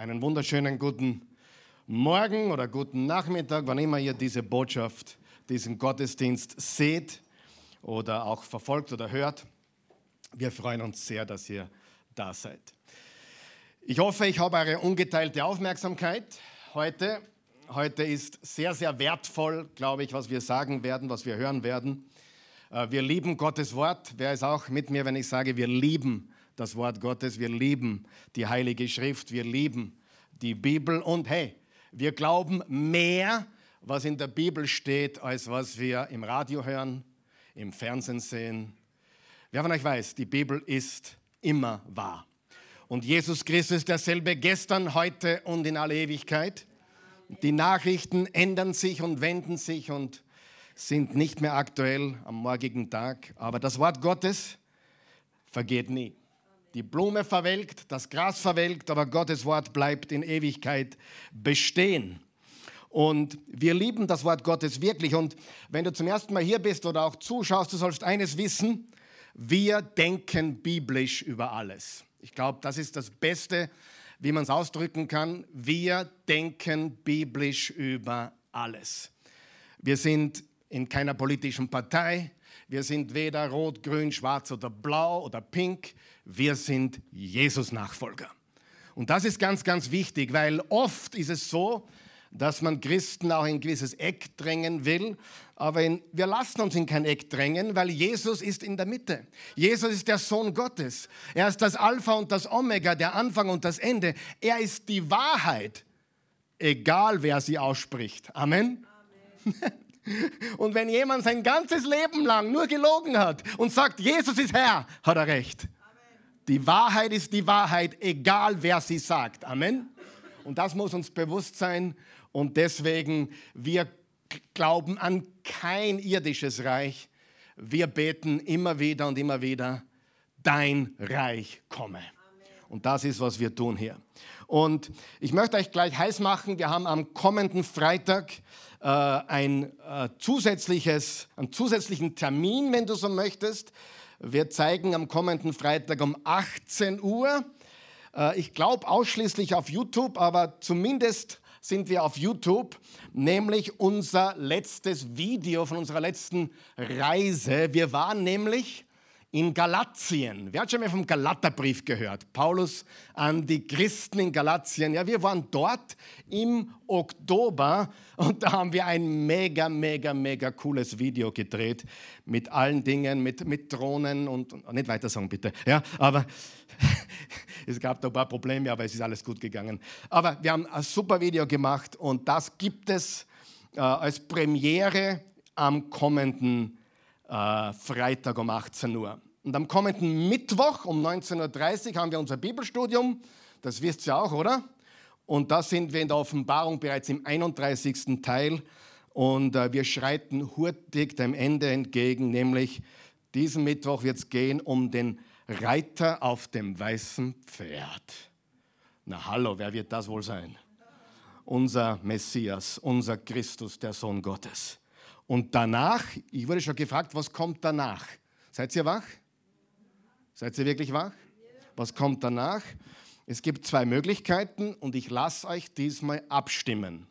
Einen wunderschönen guten Morgen oder guten Nachmittag, wann immer ihr diese Botschaft, diesen Gottesdienst seht oder auch verfolgt oder hört. Wir freuen uns sehr, dass ihr da seid. Ich hoffe, ich habe eure ungeteilte Aufmerksamkeit heute. Heute ist sehr, sehr wertvoll, glaube ich, was wir sagen werden, was wir hören werden. Äh, wir lieben Gottes Wort. Wer ist auch mit mir, wenn ich sage, wir lieben das Wort Gottes, wir lieben die Heilige Schrift, wir lieben die Bibel und hey, wir glauben mehr, was in der Bibel steht, als was wir im Radio hören, im Fernsehen sehen. Wer von euch weiß, die Bibel ist immer wahr. Und Jesus Christus ist derselbe gestern, heute und in alle Ewigkeit. Die Nachrichten ändern sich und wenden sich und sind nicht mehr aktuell am morgigen Tag. Aber das Wort Gottes vergeht nie. Die Blume verwelkt, das Gras verwelkt, aber Gottes Wort bleibt in Ewigkeit bestehen. Und wir lieben das Wort Gottes wirklich. Und wenn du zum ersten Mal hier bist oder auch zuschaust, du sollst eines wissen, wir denken biblisch über alles. Ich glaube, das ist das Beste, wie man es ausdrücken kann. Wir denken biblisch über alles. Wir sind in keiner politischen Partei. Wir sind weder rot, grün, schwarz oder blau oder pink. Wir sind Jesus-Nachfolger. Und das ist ganz, ganz wichtig, weil oft ist es so, dass man Christen auch in ein gewisses Eck drängen will. Aber in, wir lassen uns in kein Eck drängen, weil Jesus ist in der Mitte. Jesus ist der Sohn Gottes. Er ist das Alpha und das Omega, der Anfang und das Ende. Er ist die Wahrheit, egal wer sie ausspricht. Amen. Amen. Und wenn jemand sein ganzes Leben lang nur gelogen hat und sagt, Jesus ist Herr, hat er recht. Die Wahrheit ist die Wahrheit, egal wer sie sagt. Amen. Und das muss uns bewusst sein. Und deswegen, wir glauben an kein irdisches Reich. Wir beten immer wieder und immer wieder, dein Reich komme. Und das ist, was wir tun hier. Und ich möchte euch gleich heiß machen, wir haben am kommenden Freitag äh, ein, äh, zusätzliches, einen zusätzlichen Termin, wenn du so möchtest. Wir zeigen am kommenden Freitag um 18 Uhr. Äh, ich glaube ausschließlich auf YouTube, aber zumindest sind wir auf YouTube, nämlich unser letztes Video von unserer letzten Reise. Wir waren nämlich in Galatien. Wer hat schon mal vom Galaterbrief gehört? Paulus an die Christen in Galatien. Ja, wir waren dort im Oktober und da haben wir ein mega, mega, mega cooles Video gedreht mit allen Dingen, mit, mit Drohnen und, und nicht weiter sagen bitte. Ja, aber es gab da ein paar Probleme, aber es ist alles gut gegangen. Aber wir haben ein super Video gemacht und das gibt es äh, als Premiere am kommenden äh, Freitag um 18 Uhr. Und am kommenden Mittwoch um 19.30 Uhr haben wir unser Bibelstudium. Das wisst ihr auch, oder? Und da sind wir in der Offenbarung bereits im 31. Teil. Und äh, wir schreiten hurtig dem Ende entgegen, nämlich diesen Mittwoch wird es gehen um den Reiter auf dem weißen Pferd. Na hallo, wer wird das wohl sein? Unser Messias, unser Christus, der Sohn Gottes. Und danach, ich wurde schon gefragt, was kommt danach? Seid ihr wach? Seid ihr wirklich wach? Was kommt danach? Es gibt zwei Möglichkeiten und ich lasse euch diesmal abstimmen.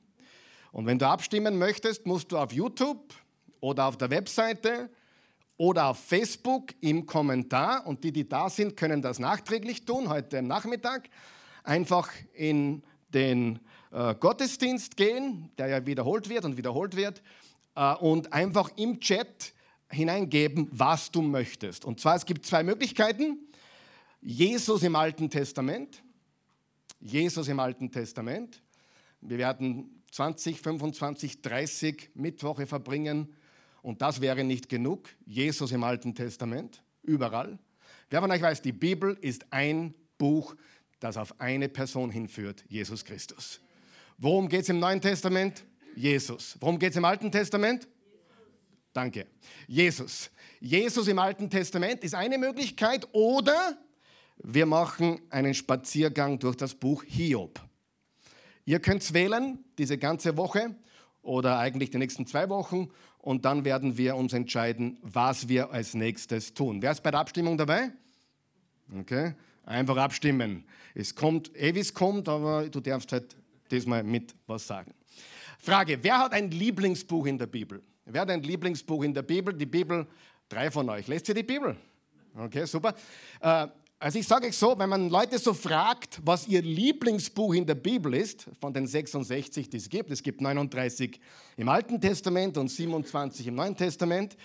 Und wenn du abstimmen möchtest, musst du auf YouTube oder auf der Webseite oder auf Facebook im Kommentar, und die, die da sind, können das nachträglich tun, heute Nachmittag, einfach in den äh, Gottesdienst gehen, der ja wiederholt wird und wiederholt wird, und einfach im Chat hineingeben, was du möchtest. Und zwar, es gibt zwei Möglichkeiten. Jesus im Alten Testament. Jesus im Alten Testament. Wir werden 20, 25, 30 Mittwoche verbringen und das wäre nicht genug. Jesus im Alten Testament, überall. Wer von euch weiß, die Bibel ist ein Buch, das auf eine Person hinführt, Jesus Christus. Worum geht es im Neuen Testament? Jesus. Worum geht es im Alten Testament? Danke. Jesus. Jesus im Alten Testament ist eine Möglichkeit oder wir machen einen Spaziergang durch das Buch Hiob. Ihr könnt wählen, diese ganze Woche oder eigentlich die nächsten zwei Wochen und dann werden wir uns entscheiden, was wir als nächstes tun. Wer ist bei der Abstimmung dabei? Okay, Einfach abstimmen. Es kommt, eh wie es kommt, aber du darfst halt diesmal mit was sagen. Frage, wer hat ein Lieblingsbuch in der Bibel? Wer hat ein Lieblingsbuch in der Bibel? Die Bibel, drei von euch. Lest ihr die Bibel? Okay, super. Äh, also ich sage euch so, wenn man Leute so fragt, was ihr Lieblingsbuch in der Bibel ist, von den 66, die es gibt, es gibt 39 im Alten Testament und 27 im Neuen Testament,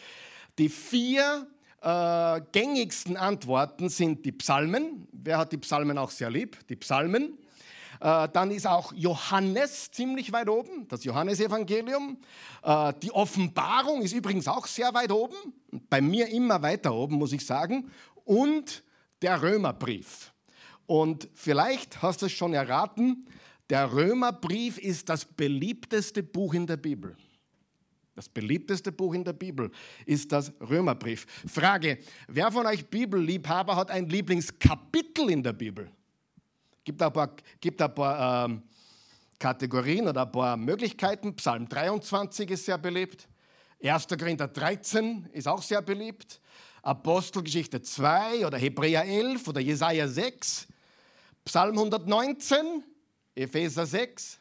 die vier äh, gängigsten Antworten sind die Psalmen. Wer hat die Psalmen auch sehr lieb? Die Psalmen. Äh, dann ist auch Johannes ziemlich weit oben, das Johannesevangelium. Äh, die Offenbarung ist übrigens auch sehr weit oben, bei mir immer weiter oben, muss ich sagen. Und der Römerbrief. Und vielleicht hast du es schon erraten, der Römerbrief ist das beliebteste Buch in der Bibel. Das beliebteste Buch in der Bibel ist das Römerbrief. Frage, wer von euch Bibelliebhaber hat ein Lieblingskapitel in der Bibel? Gibt ein paar, gibt ein paar ähm, Kategorien oder ein paar Möglichkeiten. Psalm 23 ist sehr beliebt. 1. Korinther 13 ist auch sehr beliebt. Apostelgeschichte 2 oder Hebräer 11 oder Jesaja 6, Psalm 119, Epheser 6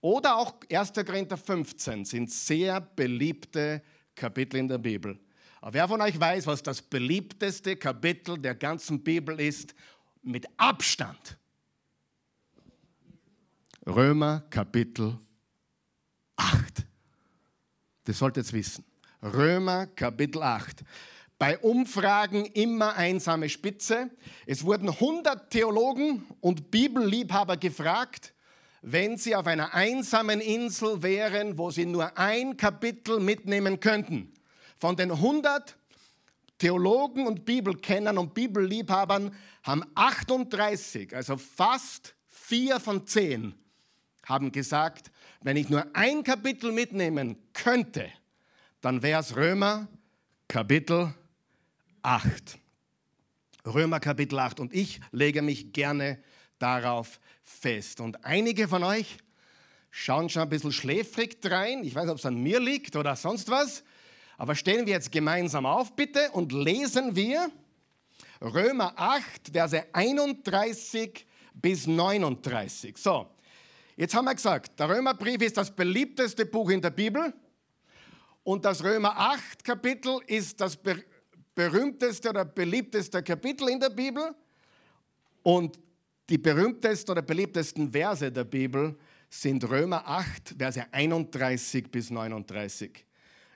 oder auch 1. Korinther 15 sind sehr beliebte Kapitel in der Bibel. Aber wer von euch weiß, was das beliebteste Kapitel der ganzen Bibel ist, mit Abstand? Römer Kapitel 8. Das solltet ihr wissen. Römer Kapitel 8 bei Umfragen immer einsame Spitze. Es wurden 100 Theologen und Bibelliebhaber gefragt, wenn sie auf einer einsamen Insel wären, wo sie nur ein Kapitel mitnehmen könnten. Von den 100 Theologen und Bibelkennern und Bibelliebhabern haben 38, also fast vier von zehn, haben gesagt, wenn ich nur ein Kapitel mitnehmen könnte, dann wäre es Römer Kapitel 8. Römer Kapitel 8. Und ich lege mich gerne darauf fest. Und einige von euch schauen schon ein bisschen schläfrig rein. Ich weiß nicht, ob es an mir liegt oder sonst was. Aber stehen wir jetzt gemeinsam auf, bitte, und lesen wir Römer 8, Verse 31 bis 39. So, jetzt haben wir gesagt, der Römerbrief ist das beliebteste Buch in der Bibel. Und das Römer 8 Kapitel ist das berühmteste oder beliebteste Kapitel in der Bibel und die berühmtesten oder beliebtesten Verse der Bibel sind Römer 8, Verse 31 bis 39.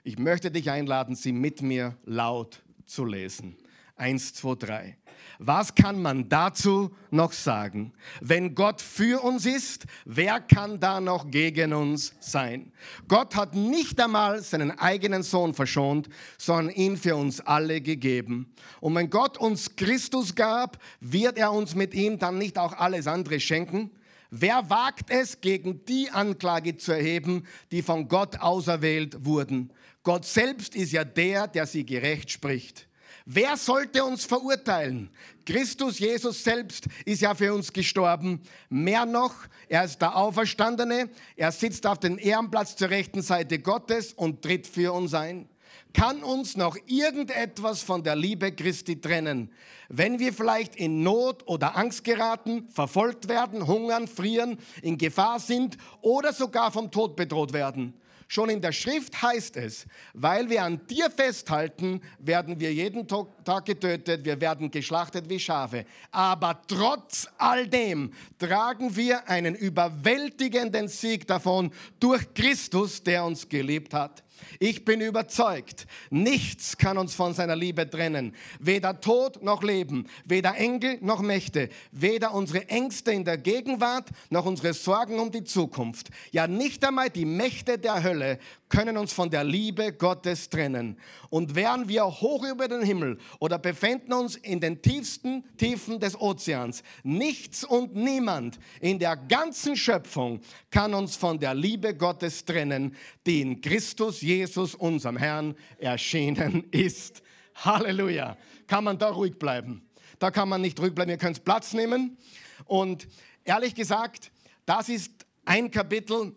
Ich möchte dich einladen, sie mit mir laut zu lesen. 1, 2, 3. Was kann man dazu noch sagen? Wenn Gott für uns ist, wer kann da noch gegen uns sein? Gott hat nicht einmal seinen eigenen Sohn verschont, sondern ihn für uns alle gegeben. Und wenn Gott uns Christus gab, wird er uns mit ihm dann nicht auch alles andere schenken? Wer wagt es, gegen die Anklage zu erheben, die von Gott auserwählt wurden? Gott selbst ist ja der, der sie gerecht spricht. Wer sollte uns verurteilen? Christus Jesus selbst ist ja für uns gestorben. Mehr noch, er ist der Auferstandene, er sitzt auf dem Ehrenplatz zur rechten Seite Gottes und tritt für uns ein. Kann uns noch irgendetwas von der Liebe Christi trennen? Wenn wir vielleicht in Not oder Angst geraten, verfolgt werden, hungern, frieren, in Gefahr sind oder sogar vom Tod bedroht werden. Schon in der Schrift heißt es, weil wir an dir festhalten, werden wir jeden Tag getötet, wir werden geschlachtet wie Schafe. Aber trotz all dem tragen wir einen überwältigenden Sieg davon durch Christus, der uns geliebt hat. Ich bin überzeugt, nichts kann uns von seiner Liebe trennen. Weder Tod noch Leben, weder Engel noch Mächte, weder unsere Ängste in der Gegenwart noch unsere Sorgen um die Zukunft. Ja, nicht einmal die Mächte der Hölle können uns von der Liebe Gottes trennen. Und wären wir hoch über den Himmel oder befinden uns in den tiefsten Tiefen des Ozeans, nichts und niemand in der ganzen Schöpfung kann uns von der Liebe Gottes trennen, die in Christus Jesus, unserem Herrn, erschienen ist. Halleluja. Kann man da ruhig bleiben? Da kann man nicht ruhig bleiben. Ihr könnt Platz nehmen. Und ehrlich gesagt, das ist ein Kapitel,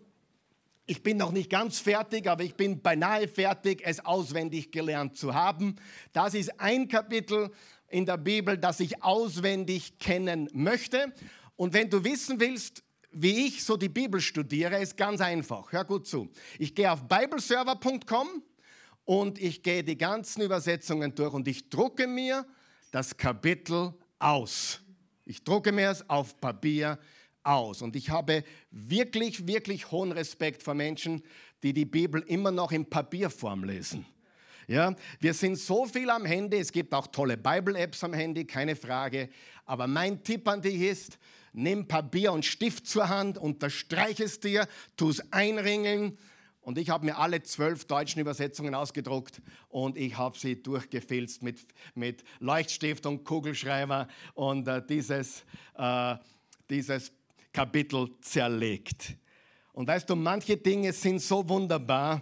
ich bin noch nicht ganz fertig, aber ich bin beinahe fertig, es auswendig gelernt zu haben. Das ist ein Kapitel, in der Bibel, das ich auswendig kennen möchte. Und wenn du wissen willst, wie ich so die Bibel studiere, ist ganz einfach. Hör gut zu. Ich gehe auf bibleserver.com und ich gehe die ganzen Übersetzungen durch und ich drucke mir das Kapitel aus. Ich drucke mir es auf Papier aus. Und ich habe wirklich, wirklich hohen Respekt vor Menschen, die die Bibel immer noch in Papierform lesen. Ja, wir sind so viel am Handy, es gibt auch tolle Bible-Apps am Handy, keine Frage. Aber mein Tipp an dich ist, nimm Papier und Stift zur Hand, unterstreich es dir, tu es einringeln. Und ich habe mir alle zwölf deutschen Übersetzungen ausgedruckt und ich habe sie durchgefilzt mit, mit Leuchtstift und Kugelschreiber und äh, dieses, äh, dieses Kapitel zerlegt. Und weißt du, manche Dinge sind so wunderbar,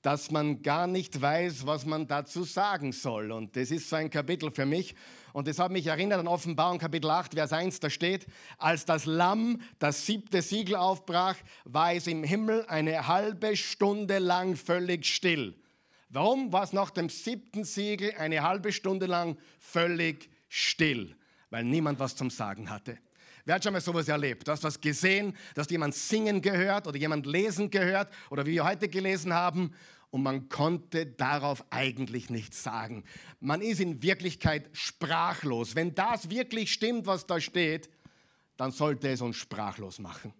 dass man gar nicht weiß, was man dazu sagen soll. Und das ist so ein Kapitel für mich. Und das hat mich erinnert an Offenbarung Kapitel 8, Vers 1, da steht, als das Lamm das siebte Siegel aufbrach, war es im Himmel eine halbe Stunde lang völlig still. Warum war es nach dem siebten Siegel eine halbe Stunde lang völlig still? Weil niemand was zum Sagen hatte. Wer hat schon mal sowas erlebt? Du hast was gesehen, dass jemand singen gehört oder jemand lesen gehört oder wie wir heute gelesen haben und man konnte darauf eigentlich nichts sagen. Man ist in Wirklichkeit sprachlos. Wenn das wirklich stimmt, was da steht, dann sollte es uns sprachlos machen.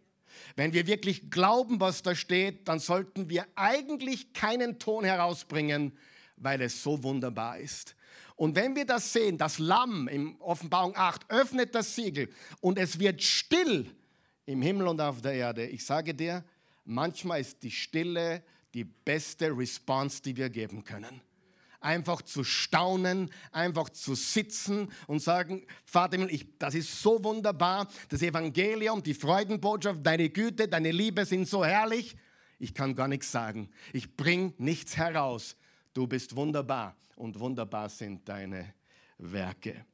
Wenn wir wirklich glauben, was da steht, dann sollten wir eigentlich keinen Ton herausbringen, weil es so wunderbar ist. Und wenn wir das sehen, das Lamm in Offenbarung 8 öffnet das Siegel und es wird still im Himmel und auf der Erde. Ich sage dir, manchmal ist die Stille die beste Response, die wir geben können. Einfach zu staunen, einfach zu sitzen und sagen, Vater, ich, das ist so wunderbar, das Evangelium, die Freudenbotschaft, deine Güte, deine Liebe sind so herrlich. Ich kann gar nichts sagen. Ich bringe nichts heraus. Du bist wunderbar und wunderbar sind deine Werke.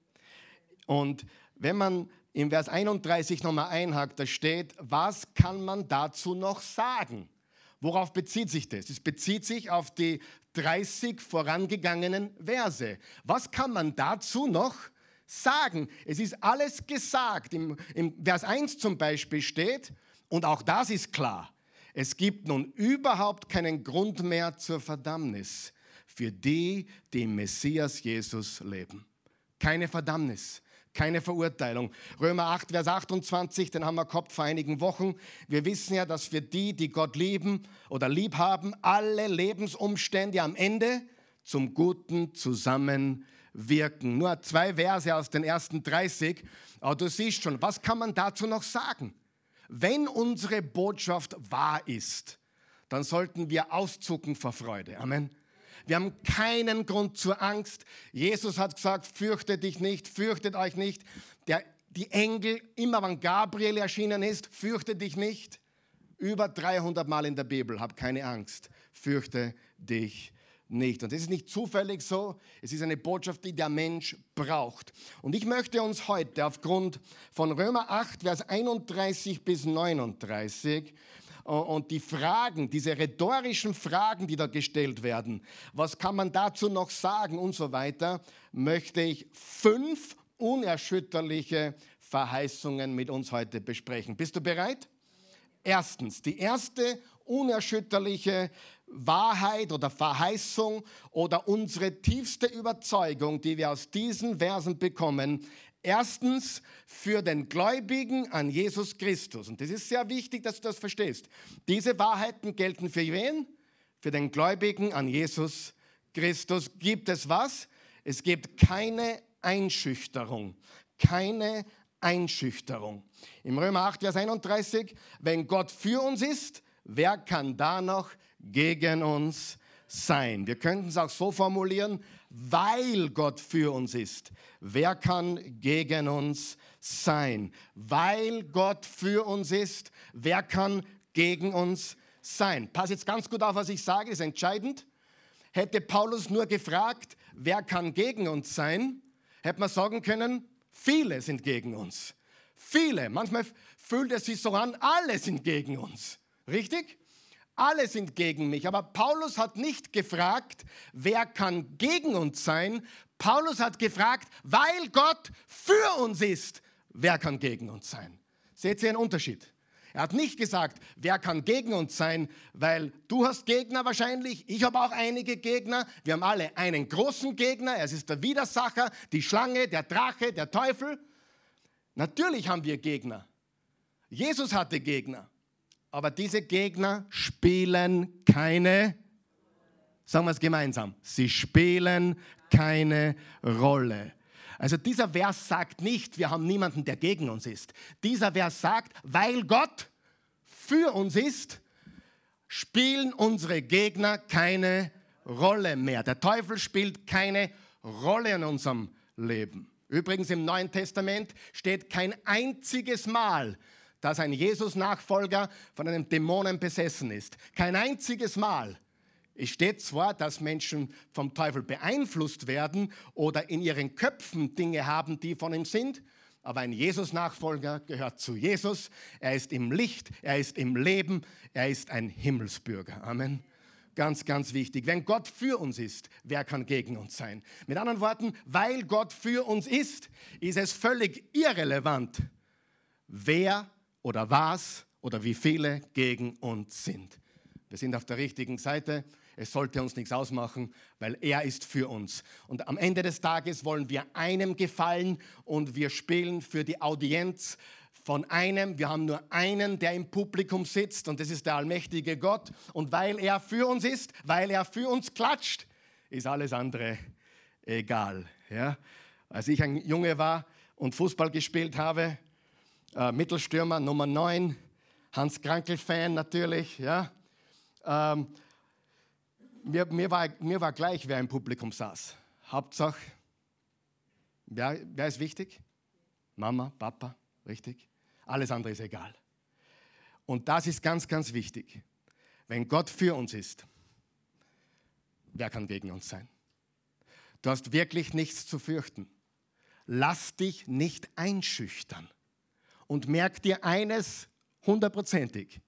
Und wenn man im Vers 31 nochmal einhakt, da steht, was kann man dazu noch sagen? Worauf bezieht sich das? Es bezieht sich auf die 30 vorangegangenen Verse. Was kann man dazu noch sagen? Es ist alles gesagt. Im, Im, Vers 1 zum Beispiel steht, und auch das ist klar, es gibt nun überhaupt keinen Grund mehr zur Verdammnis für die, die im Messias Jesus leben. Keine Verdammnis keine Verurteilung. Römer 8, Vers 28, den haben wir gehabt vor einigen Wochen. Wir wissen ja, dass wir die, die Gott lieben oder lieb haben, alle Lebensumstände am Ende zum Guten zusammenwirken. Nur zwei Verse aus den ersten 30, aber du siehst schon, was kann man dazu noch sagen? Wenn unsere Botschaft wahr ist, dann sollten wir auszucken vor Freude. Amen. Wir haben keinen Grund zur Angst. Jesus hat gesagt, fürchtet dich nicht, fürchtet euch nicht. Der, die Engel, immer wenn Gabriel erschienen ist, fürchte dich nicht. Über 300 Mal in der Bibel, hab keine Angst, fürchte dich nicht. Und das ist nicht zufällig so, es ist eine Botschaft, die der Mensch braucht. Und ich möchte uns heute aufgrund von Römer 8, Vers 31 bis 39 und die Fragen, diese rhetorischen Fragen, die da gestellt werden, was kann man dazu noch sagen und so weiter, möchte ich fünf unerschütterliche Verheißungen mit uns heute besprechen. Bist du bereit? Erstens, die erste unerschütterliche Wahrheit oder Verheißung oder unsere tiefste Überzeugung, die wir aus diesen Versen bekommen, Erstens für den Gläubigen an Jesus Christus. Und das ist sehr wichtig, dass du das verstehst. Diese Wahrheiten gelten für wen? Für den Gläubigen an Jesus Christus. Gibt es was? Es gibt keine Einschüchterung. Keine Einschüchterung. Im Römer 8, Vers 31, wenn Gott für uns ist, wer kann da noch gegen uns sein? Wir könnten es auch so formulieren, weil Gott für uns ist. Wer kann gegen uns sein? Weil Gott für uns ist, wer kann gegen uns sein? Pass jetzt ganz gut auf, was ich sage, ist entscheidend. Hätte Paulus nur gefragt, wer kann gegen uns sein, hätte man sagen können, viele sind gegen uns. Viele. Manchmal fühlt es sich so an, alle sind gegen uns. Richtig? Alle sind gegen mich. Aber Paulus hat nicht gefragt, wer kann gegen uns sein. Paulus hat gefragt, weil Gott für uns ist, wer kann gegen uns sein. Seht ihr einen Unterschied? Er hat nicht gesagt, wer kann gegen uns sein, weil du hast Gegner wahrscheinlich, ich habe auch einige Gegner, wir haben alle einen großen Gegner, es ist der Widersacher, die Schlange, der Drache, der Teufel. Natürlich haben wir Gegner. Jesus hatte Gegner, aber diese Gegner spielen keine, sagen wir es gemeinsam, sie spielen keine Rolle. Also dieser Vers sagt nicht, wir haben niemanden, der gegen uns ist. Dieser Vers sagt, weil Gott für uns ist, spielen unsere Gegner keine Rolle mehr. Der Teufel spielt keine Rolle in unserem Leben. Übrigens im Neuen Testament steht kein einziges Mal, dass ein Jesus-Nachfolger von einem Dämonen besessen ist. Kein einziges Mal. Es steht zwar, dass Menschen vom Teufel beeinflusst werden oder in ihren Köpfen Dinge haben, die von ihm sind, aber ein Jesus-Nachfolger gehört zu Jesus. Er ist im Licht, er ist im Leben, er ist ein Himmelsbürger. Amen. Ganz, ganz wichtig. Wenn Gott für uns ist, wer kann gegen uns sein? Mit anderen Worten, weil Gott für uns ist, ist es völlig irrelevant, wer oder was oder wie viele gegen uns sind. Wir sind auf der richtigen Seite es sollte uns nichts ausmachen, weil er ist für uns. Und am Ende des Tages wollen wir einem gefallen und wir spielen für die Audienz von einem. Wir haben nur einen, der im Publikum sitzt und das ist der allmächtige Gott. Und weil er für uns ist, weil er für uns klatscht, ist alles andere egal. Ja? Als ich ein Junge war und Fußball gespielt habe, äh, Mittelstürmer Nummer 9, Hans Krankel-Fan natürlich, ja, ähm, mir, mir, war, mir war gleich, wer im Publikum saß. Hauptsache, wer, wer ist wichtig? Mama, Papa, richtig? Alles andere ist egal. Und das ist ganz, ganz wichtig. Wenn Gott für uns ist, wer kann gegen uns sein? Du hast wirklich nichts zu fürchten. Lass dich nicht einschüchtern. Und merk dir eines hundertprozentig.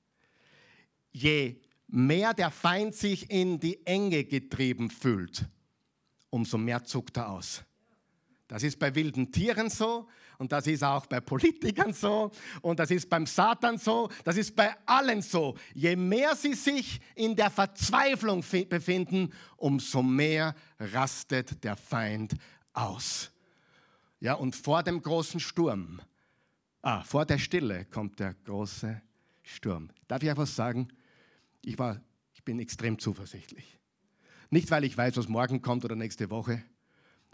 Je mehr der Feind sich in die Enge getrieben fühlt, umso mehr zuckt er aus. Das ist bei wilden Tieren so und das ist auch bei Politikern so und das ist beim Satan so, das ist bei allen so. Je mehr sie sich in der Verzweiflung befinden, umso mehr rastet der Feind aus. Ja, und vor dem großen Sturm, ah, vor der Stille kommt der große Sturm. Darf ich einfach sagen, ich, war, ich bin extrem zuversichtlich. Nicht, weil ich weiß, was morgen kommt oder nächste Woche,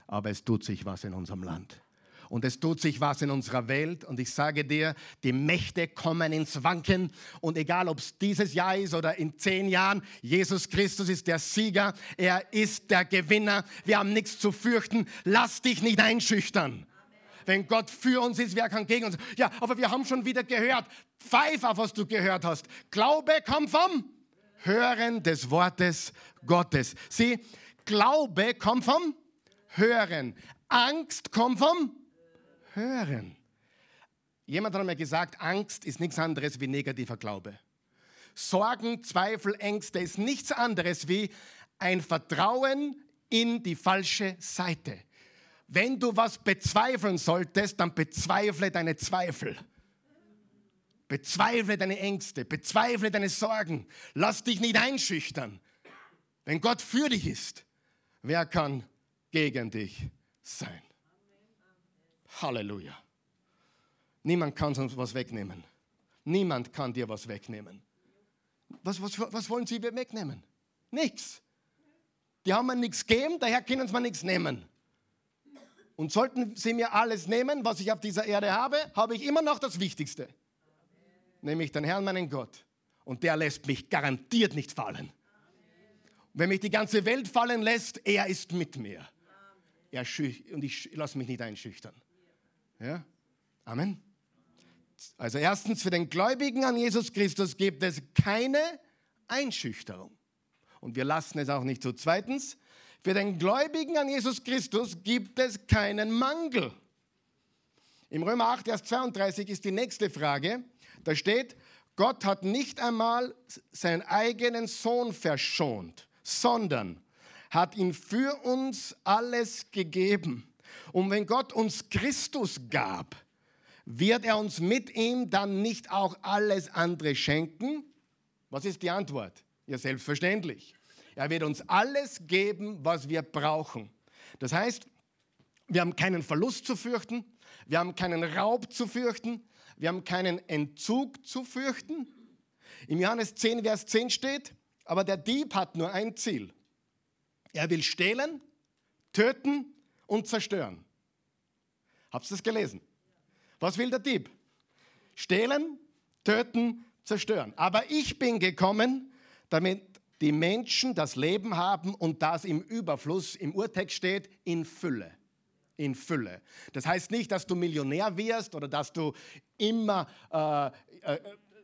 aber es tut sich was in unserem Land. Und es tut sich was in unserer Welt. Und ich sage dir, die Mächte kommen ins Wanken. Und egal, ob es dieses Jahr ist oder in zehn Jahren, Jesus Christus ist der Sieger. Er ist der Gewinner. Wir haben nichts zu fürchten. Lass dich nicht einschüchtern. Wenn Gott für uns ist, wer kann gegen uns? Ja, aber wir haben schon wieder gehört. Pfeif auf, was du gehört hast. Glaube kommt vom Hören des Wortes Gottes. Sieh, Glaube kommt vom Hören. Angst kommt vom Hören. Jemand hat mir gesagt, Angst ist nichts anderes wie negativer Glaube. Sorgen, Zweifel, Ängste ist nichts anderes wie ein Vertrauen in die falsche Seite. Wenn du was bezweifeln solltest, dann bezweifle deine Zweifel. Bezweifle deine Ängste, bezweifle deine Sorgen. Lass dich nicht einschüchtern. Wenn Gott für dich ist, wer kann gegen dich sein? Halleluja. Niemand kann uns was wegnehmen. Niemand kann dir was wegnehmen. Was, was, was wollen sie wegnehmen? Nichts. Die haben mir nichts gegeben, daher können sie mir nichts nehmen. Und sollten sie mir alles nehmen, was ich auf dieser Erde habe, habe ich immer noch das Wichtigste nämlich den Herrn, meinen Gott. Und der lässt mich garantiert nicht fallen. Wenn mich die ganze Welt fallen lässt, er ist mit mir. Er und ich lasse mich nicht einschüchtern. Ja? Amen. Also erstens, für den Gläubigen an Jesus Christus gibt es keine Einschüchterung. Und wir lassen es auch nicht so. Zweitens, für den Gläubigen an Jesus Christus gibt es keinen Mangel. Im Römer 8, Vers 32 ist die nächste Frage. Da steht, Gott hat nicht einmal seinen eigenen Sohn verschont, sondern hat ihn für uns alles gegeben. Und wenn Gott uns Christus gab, wird er uns mit ihm dann nicht auch alles andere schenken? Was ist die Antwort? Ja, selbstverständlich. Er wird uns alles geben, was wir brauchen. Das heißt, wir haben keinen Verlust zu fürchten, wir haben keinen Raub zu fürchten, wir haben keinen Entzug zu fürchten. Im Johannes 10, Vers 10 steht, aber der Dieb hat nur ein Ziel. Er will stehlen, töten und zerstören. Habt ihr das gelesen? Was will der Dieb? Stehlen, töten, zerstören. Aber ich bin gekommen, damit die Menschen das Leben haben und das im Überfluss, im Urtext steht, in Fülle. In Fülle. Das heißt nicht, dass du Millionär wirst oder dass du immer, äh, äh,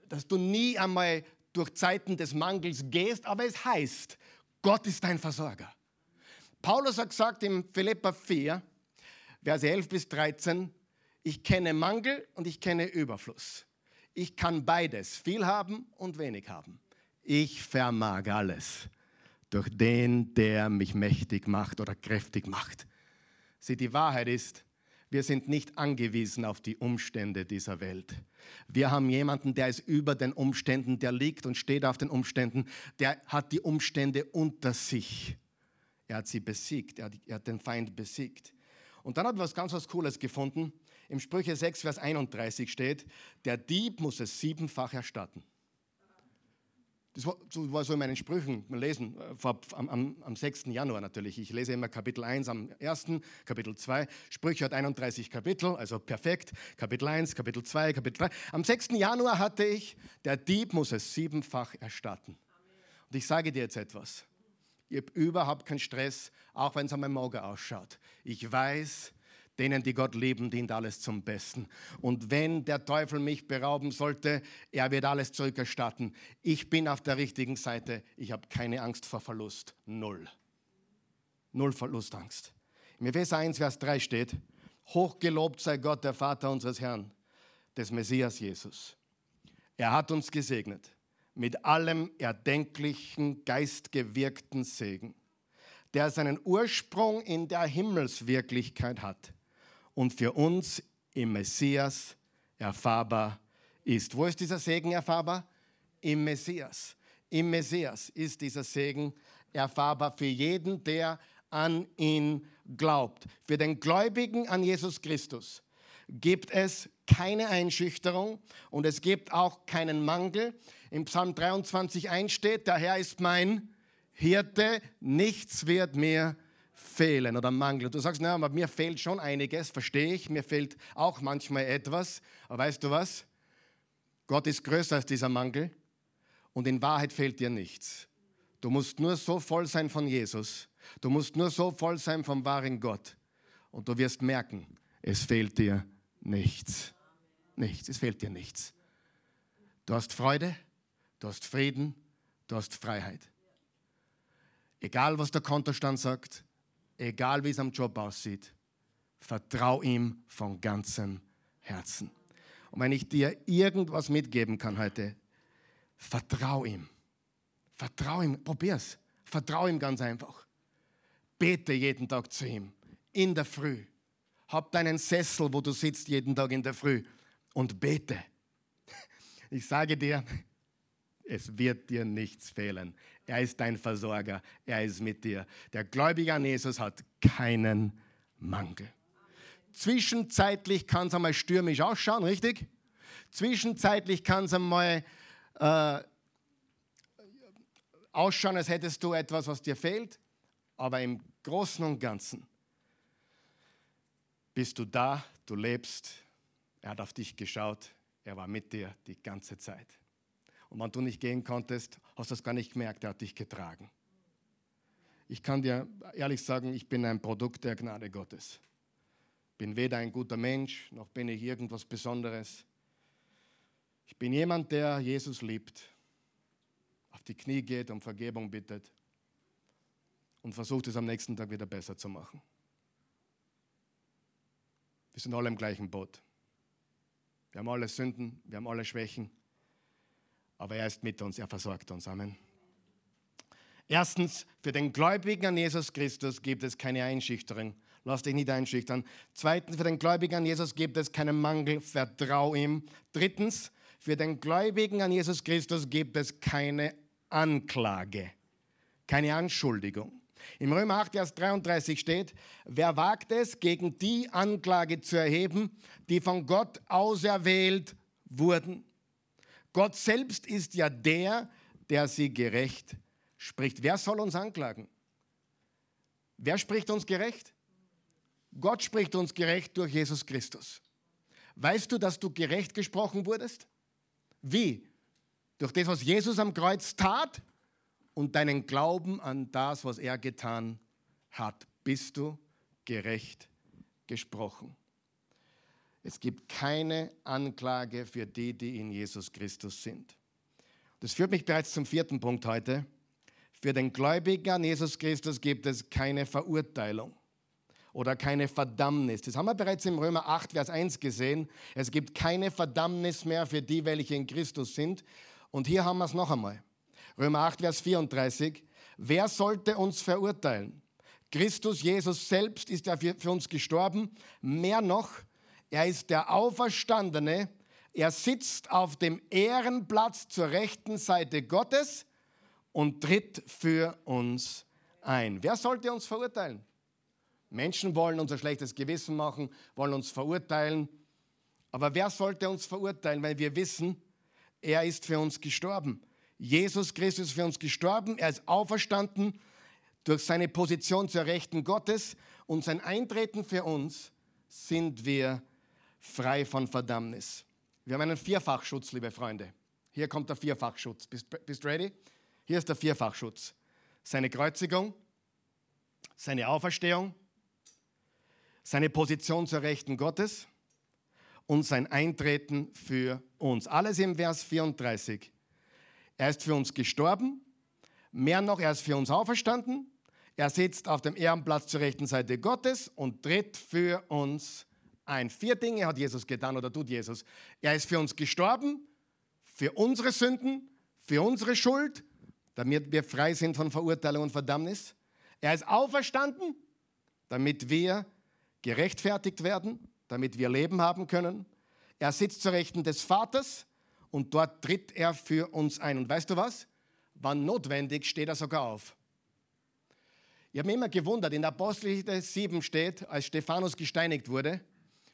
dass du nie einmal durch Zeiten des Mangels gehst, aber es heißt, Gott ist dein Versorger. Paulus hat gesagt im Philippa 4, Verse 11 bis 13, ich kenne Mangel und ich kenne Überfluss. Ich kann beides, viel haben und wenig haben. Ich vermag alles durch den, der mich mächtig macht oder kräftig macht. Sieh, die Wahrheit ist, wir sind nicht angewiesen auf die Umstände dieser Welt. Wir haben jemanden, der ist über den Umständen, der liegt und steht auf den Umständen, der hat die Umstände unter sich. Er hat sie besiegt, er hat, er hat den Feind besiegt. Und dann habe ich was ganz was Cooles gefunden. Im Sprüche 6, Vers 31 steht, der Dieb muss es siebenfach erstatten. Das war, so, war so in meinen Sprüchen lesen, äh, vor, am, am, am 6. Januar natürlich. Ich lese immer Kapitel 1 am 1., Kapitel 2. Sprüche hat 31 Kapitel, also perfekt. Kapitel 1, Kapitel 2, Kapitel 3. Am 6. Januar hatte ich, der Dieb muss es siebenfach erstatten. Und ich sage dir jetzt etwas. Ich habe überhaupt keinen Stress, auch wenn es an meinem Morgen ausschaut. Ich weiß, Denen, die Gott lieben, dient alles zum Besten. Und wenn der Teufel mich berauben sollte, er wird alles zurückerstatten. Ich bin auf der richtigen Seite. Ich habe keine Angst vor Verlust. Null. Null Verlustangst. Im Epheser 1, Vers 3 steht, Hochgelobt sei Gott, der Vater unseres Herrn, des Messias Jesus. Er hat uns gesegnet mit allem erdenklichen, geistgewirkten Segen, der seinen Ursprung in der Himmelswirklichkeit hat und für uns im Messias erfahrbar ist. Wo ist dieser Segen erfahrbar? Im Messias. Im Messias ist dieser Segen erfahrbar für jeden, der an ihn glaubt. Für den Gläubigen an Jesus Christus gibt es keine Einschüchterung und es gibt auch keinen Mangel. Im Psalm 23 einsteht, der Herr ist mein Hirte, nichts wird mir fehlen oder mangeln. Du sagst, na, aber mir fehlt schon einiges, verstehe ich, mir fehlt auch manchmal etwas. Aber weißt du was? Gott ist größer als dieser Mangel und in Wahrheit fehlt dir nichts. Du musst nur so voll sein von Jesus. Du musst nur so voll sein vom wahren Gott. Und du wirst merken, es fehlt dir nichts. Nichts, es fehlt dir nichts. Du hast Freude, du hast Frieden, du hast Freiheit. Egal, was der Kontostand sagt, egal wie es am Job aussieht, vertrau ihm von ganzem Herzen. Und wenn ich dir irgendwas mitgeben kann heute, vertrau ihm. Vertrau ihm, probier's. Vertrau ihm ganz einfach. Bete jeden Tag zu ihm, in der Früh. Hab deinen Sessel, wo du sitzt jeden Tag in der Früh und bete. Ich sage dir, es wird dir nichts fehlen. Er ist dein Versorger. Er ist mit dir. Der Gläubige an Jesus hat keinen Mangel. Zwischenzeitlich kann es einmal stürmisch ausschauen, richtig? Zwischenzeitlich kann es einmal äh, ausschauen, als hättest du etwas, was dir fehlt. Aber im Großen und Ganzen bist du da, du lebst. Er hat auf dich geschaut. Er war mit dir die ganze Zeit. Und wenn du nicht gehen konntest, hast du das gar nicht gemerkt, er hat dich getragen. Ich kann dir ehrlich sagen, ich bin ein Produkt der Gnade Gottes. Bin weder ein guter Mensch, noch bin ich irgendwas Besonderes. Ich bin jemand, der Jesus liebt, auf die Knie geht, um Vergebung bittet und versucht es am nächsten Tag wieder besser zu machen. Wir sind alle im gleichen Boot. Wir haben alle Sünden, wir haben alle Schwächen. Aber er ist mit uns, er versorgt uns. Amen. Erstens, für den Gläubigen an Jesus Christus gibt es keine Einschüchterung. Lass dich nicht einschüchtern. Zweitens, für den Gläubigen an Jesus gibt es keinen Mangel. Vertrau ihm. Drittens, für den Gläubigen an Jesus Christus gibt es keine Anklage, keine Anschuldigung. Im Römer 8, Vers 33 steht, wer wagt es, gegen die Anklage zu erheben, die von Gott auserwählt wurden? Gott selbst ist ja der, der sie gerecht spricht. Wer soll uns anklagen? Wer spricht uns gerecht? Gott spricht uns gerecht durch Jesus Christus. Weißt du, dass du gerecht gesprochen wurdest? Wie? Durch das, was Jesus am Kreuz tat und deinen Glauben an das, was er getan hat, bist du gerecht gesprochen. Es gibt keine Anklage für die, die in Jesus Christus sind. Das führt mich bereits zum vierten Punkt heute. Für den Gläubigen an Jesus Christus gibt es keine Verurteilung oder keine Verdammnis. Das haben wir bereits im Römer 8, Vers 1 gesehen. Es gibt keine Verdammnis mehr für die, welche in Christus sind. Und hier haben wir es noch einmal. Römer 8, Vers 34. Wer sollte uns verurteilen? Christus Jesus selbst ist ja für uns gestorben. Mehr noch, er ist der Auferstandene. Er sitzt auf dem Ehrenplatz zur rechten Seite Gottes und tritt für uns ein. Wer sollte uns verurteilen? Menschen wollen unser schlechtes Gewissen machen, wollen uns verurteilen. Aber wer sollte uns verurteilen? Weil wir wissen, er ist für uns gestorben. Jesus Christus ist für uns gestorben, er ist auferstanden durch seine Position zur Rechten Gottes und sein Eintreten für uns sind wir frei von Verdammnis. Wir haben einen Vierfachschutz, liebe Freunde. Hier kommt der Vierfachschutz. Bist, bist ready? Hier ist der Vierfachschutz. Seine Kreuzigung, seine Auferstehung, seine Position zur Rechten Gottes und sein Eintreten für uns. Alles im Vers 34. Er ist für uns gestorben. Mehr noch, er ist für uns auferstanden. Er sitzt auf dem Ehrenplatz zur rechten Seite Gottes und tritt für uns ein. Vier Dinge hat Jesus getan oder tut Jesus. Er ist für uns gestorben, für unsere Sünden, für unsere Schuld, damit wir frei sind von Verurteilung und Verdammnis. Er ist auferstanden, damit wir gerechtfertigt werden, damit wir Leben haben können. Er sitzt zur Rechten des Vaters und dort tritt er für uns ein. Und weißt du was? Wann notwendig, steht er sogar auf. Ich habe mich immer gewundert, in der Apostelgeschichte 7 steht, als Stephanus gesteinigt wurde.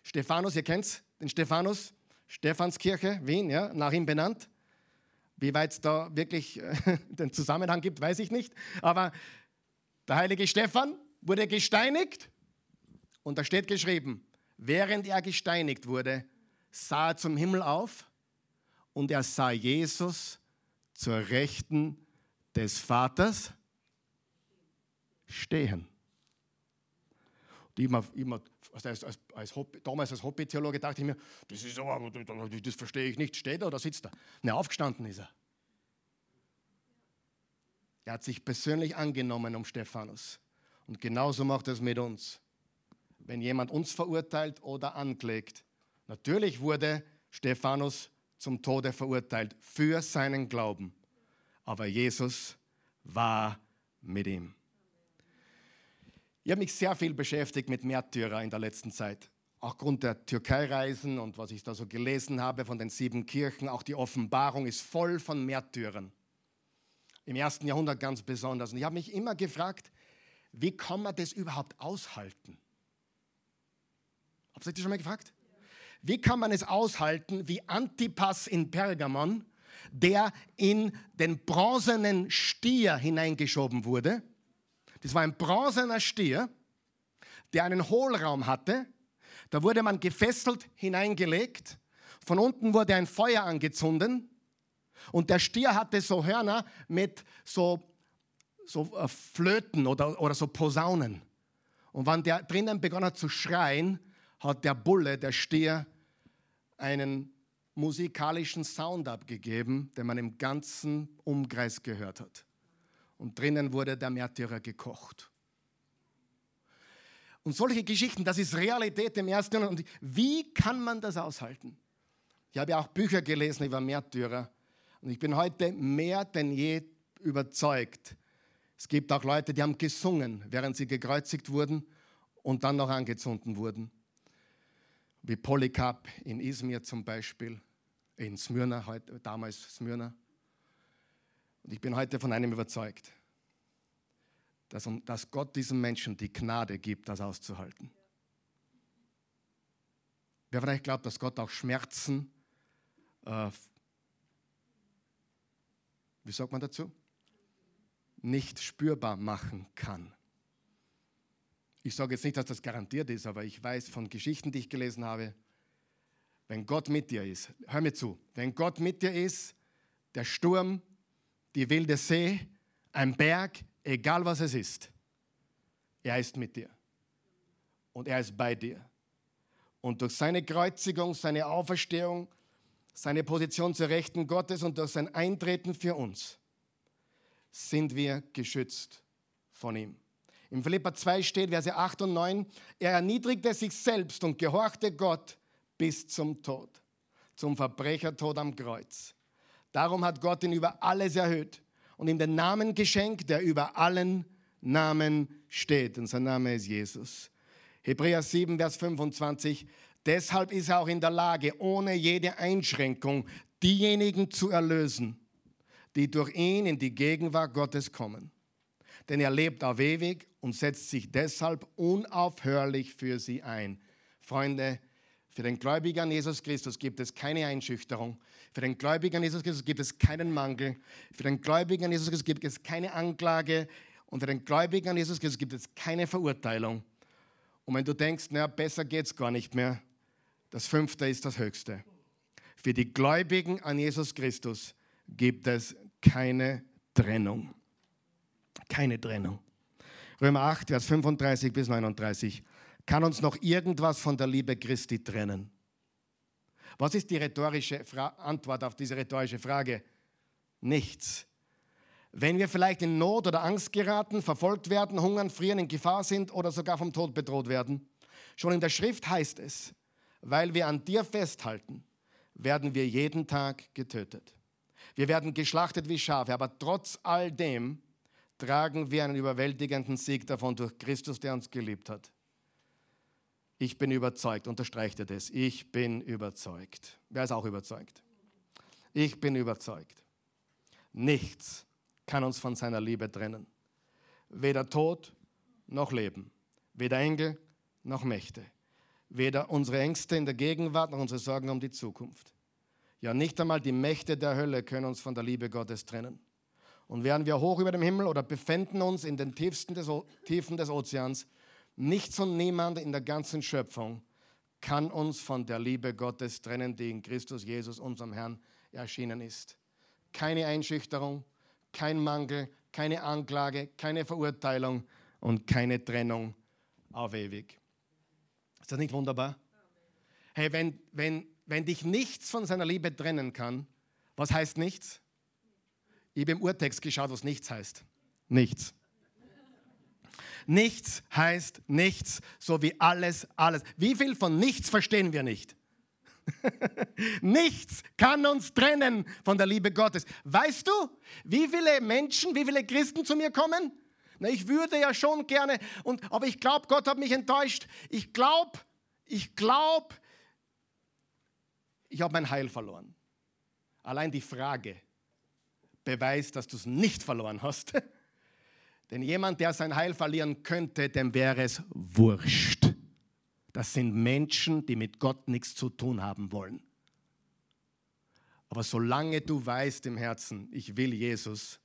Stephanus, ihr kennt den Stephanus, Stephanskirche, Wien, ja, nach ihm benannt. Wie weit es da wirklich äh, den Zusammenhang gibt, weiß ich nicht. Aber der heilige Stephan wurde gesteinigt und da steht geschrieben, während er gesteinigt wurde, sah er zum Himmel auf und er sah Jesus zur Rechten des Vaters stehen. Und immer, als, als, als Hobby, damals als Hobby-Theologe dachte ich mir, das ist aber, das verstehe ich nicht. Steht er oder sitzt er? Ne, aufgestanden ist er. Er hat sich persönlich angenommen um Stephanus. Und genauso macht er es mit uns. Wenn jemand uns verurteilt oder anklägt, natürlich wurde Stephanus zum Tode verurteilt für seinen Glauben. Aber Jesus war mit ihm. Ich habe mich sehr viel beschäftigt mit Märtyrer in der letzten Zeit. Auch Grund der Türkei-Reisen und was ich da so gelesen habe von den sieben Kirchen, auch die Offenbarung ist voll von Märtyrern. Im ersten Jahrhundert ganz besonders. Und ich habe mich immer gefragt, wie kann man das überhaupt aushalten? Habt ihr das schon mal gefragt? Wie kann man es aushalten, wie Antipas in Pergamon, der in den bronzenen Stier hineingeschoben wurde? Das war ein bronzener Stier, der einen Hohlraum hatte. Da wurde man gefesselt hineingelegt. Von unten wurde ein Feuer angezündet. Und der Stier hatte so Hörner mit so, so äh, Flöten oder, oder so Posaunen. Und wenn der drinnen begonnen hat zu schreien, hat der Bulle, der Stier, einen musikalischen Sound abgegeben, den man im ganzen Umkreis gehört hat. Und drinnen wurde der Märtyrer gekocht. Und solche Geschichten, das ist Realität im ersten Und wie kann man das aushalten? Ich habe ja auch Bücher gelesen über Märtyrer. Und ich bin heute mehr denn je überzeugt. Es gibt auch Leute, die haben gesungen, während sie gekreuzigt wurden und dann noch angezündet wurden. Wie Polycarp in Izmir zum Beispiel, in Smyrna, heute, damals Smyrna. Und ich bin heute von einem überzeugt, dass, dass Gott diesen Menschen die Gnade gibt, das auszuhalten. Wer vielleicht glaubt, dass Gott auch Schmerzen, äh, wie sagt man dazu, nicht spürbar machen kann. Ich sage jetzt nicht, dass das garantiert ist, aber ich weiß von Geschichten, die ich gelesen habe, wenn Gott mit dir ist, hör mir zu, wenn Gott mit dir ist, der Sturm, die wilde See, ein Berg, egal was es ist, er ist mit dir und er ist bei dir. Und durch seine Kreuzigung, seine Auferstehung, seine Position zur Rechten Gottes und durch sein Eintreten für uns sind wir geschützt von ihm. Im Philippa 2 steht, Verse 8 und 9, er erniedrigte sich selbst und gehorchte Gott bis zum Tod, zum Verbrechertod am Kreuz. Darum hat Gott ihn über alles erhöht und ihm den Namen geschenkt, der über allen Namen steht. Und sein Name ist Jesus. Hebräer 7, Vers 25. Deshalb ist er auch in der Lage, ohne jede Einschränkung diejenigen zu erlösen, die durch ihn in die Gegenwart Gottes kommen. Denn er lebt auf ewig und setzt sich deshalb unaufhörlich für sie ein. Freunde, für den Gläubigen an Jesus Christus gibt es keine Einschüchterung. Für den Gläubigen an Jesus Christus gibt es keinen Mangel. Für den Gläubigen an Jesus Christus gibt es keine Anklage. Und für den Gläubigen an Jesus Christus gibt es keine Verurteilung. Und wenn du denkst, naja, besser geht es gar nicht mehr, das fünfte ist das höchste. Für die Gläubigen an Jesus Christus gibt es keine Trennung. Keine Trennung. Römer 8, Vers 35 bis 39. Kann uns noch irgendwas von der Liebe Christi trennen? Was ist die rhetorische Fra Antwort auf diese rhetorische Frage? Nichts. Wenn wir vielleicht in Not oder Angst geraten, verfolgt werden, hungern, frieren, in Gefahr sind oder sogar vom Tod bedroht werden, schon in der Schrift heißt es, weil wir an dir festhalten, werden wir jeden Tag getötet. Wir werden geschlachtet wie Schafe, aber trotz all dem tragen wir einen überwältigenden Sieg davon durch Christus, der uns geliebt hat. Ich bin überzeugt, unterstreicht er das. Ich bin überzeugt. Wer ist auch überzeugt? Ich bin überzeugt. Nichts kann uns von seiner Liebe trennen. Weder Tod noch Leben, weder Engel noch Mächte, weder unsere Ängste in der Gegenwart noch unsere Sorgen um die Zukunft. Ja, nicht einmal die Mächte der Hölle können uns von der Liebe Gottes trennen. Und wären wir hoch über dem Himmel oder befinden uns in den tiefsten des Tiefen des Ozeans, nichts und niemand in der ganzen Schöpfung kann uns von der Liebe Gottes trennen, die in Christus Jesus, unserem Herrn, erschienen ist. Keine Einschüchterung, kein Mangel, keine Anklage, keine Verurteilung und keine Trennung auf ewig. Ist das nicht wunderbar? Hey, wenn, wenn, wenn dich nichts von seiner Liebe trennen kann, was heißt nichts? Ich habe im Urtext geschaut, was nichts heißt. Nichts. Nichts heißt nichts, so wie alles, alles. Wie viel von nichts verstehen wir nicht? nichts kann uns trennen von der Liebe Gottes. Weißt du, wie viele Menschen, wie viele Christen zu mir kommen? Na, ich würde ja schon gerne, und, aber ich glaube, Gott hat mich enttäuscht. Ich glaube, ich glaube, ich habe mein Heil verloren. Allein die Frage beweist, dass du es nicht verloren hast. Denn jemand, der sein Heil verlieren könnte, dem wäre es wurscht. Das sind Menschen, die mit Gott nichts zu tun haben wollen. Aber solange du weißt im Herzen, ich will Jesus,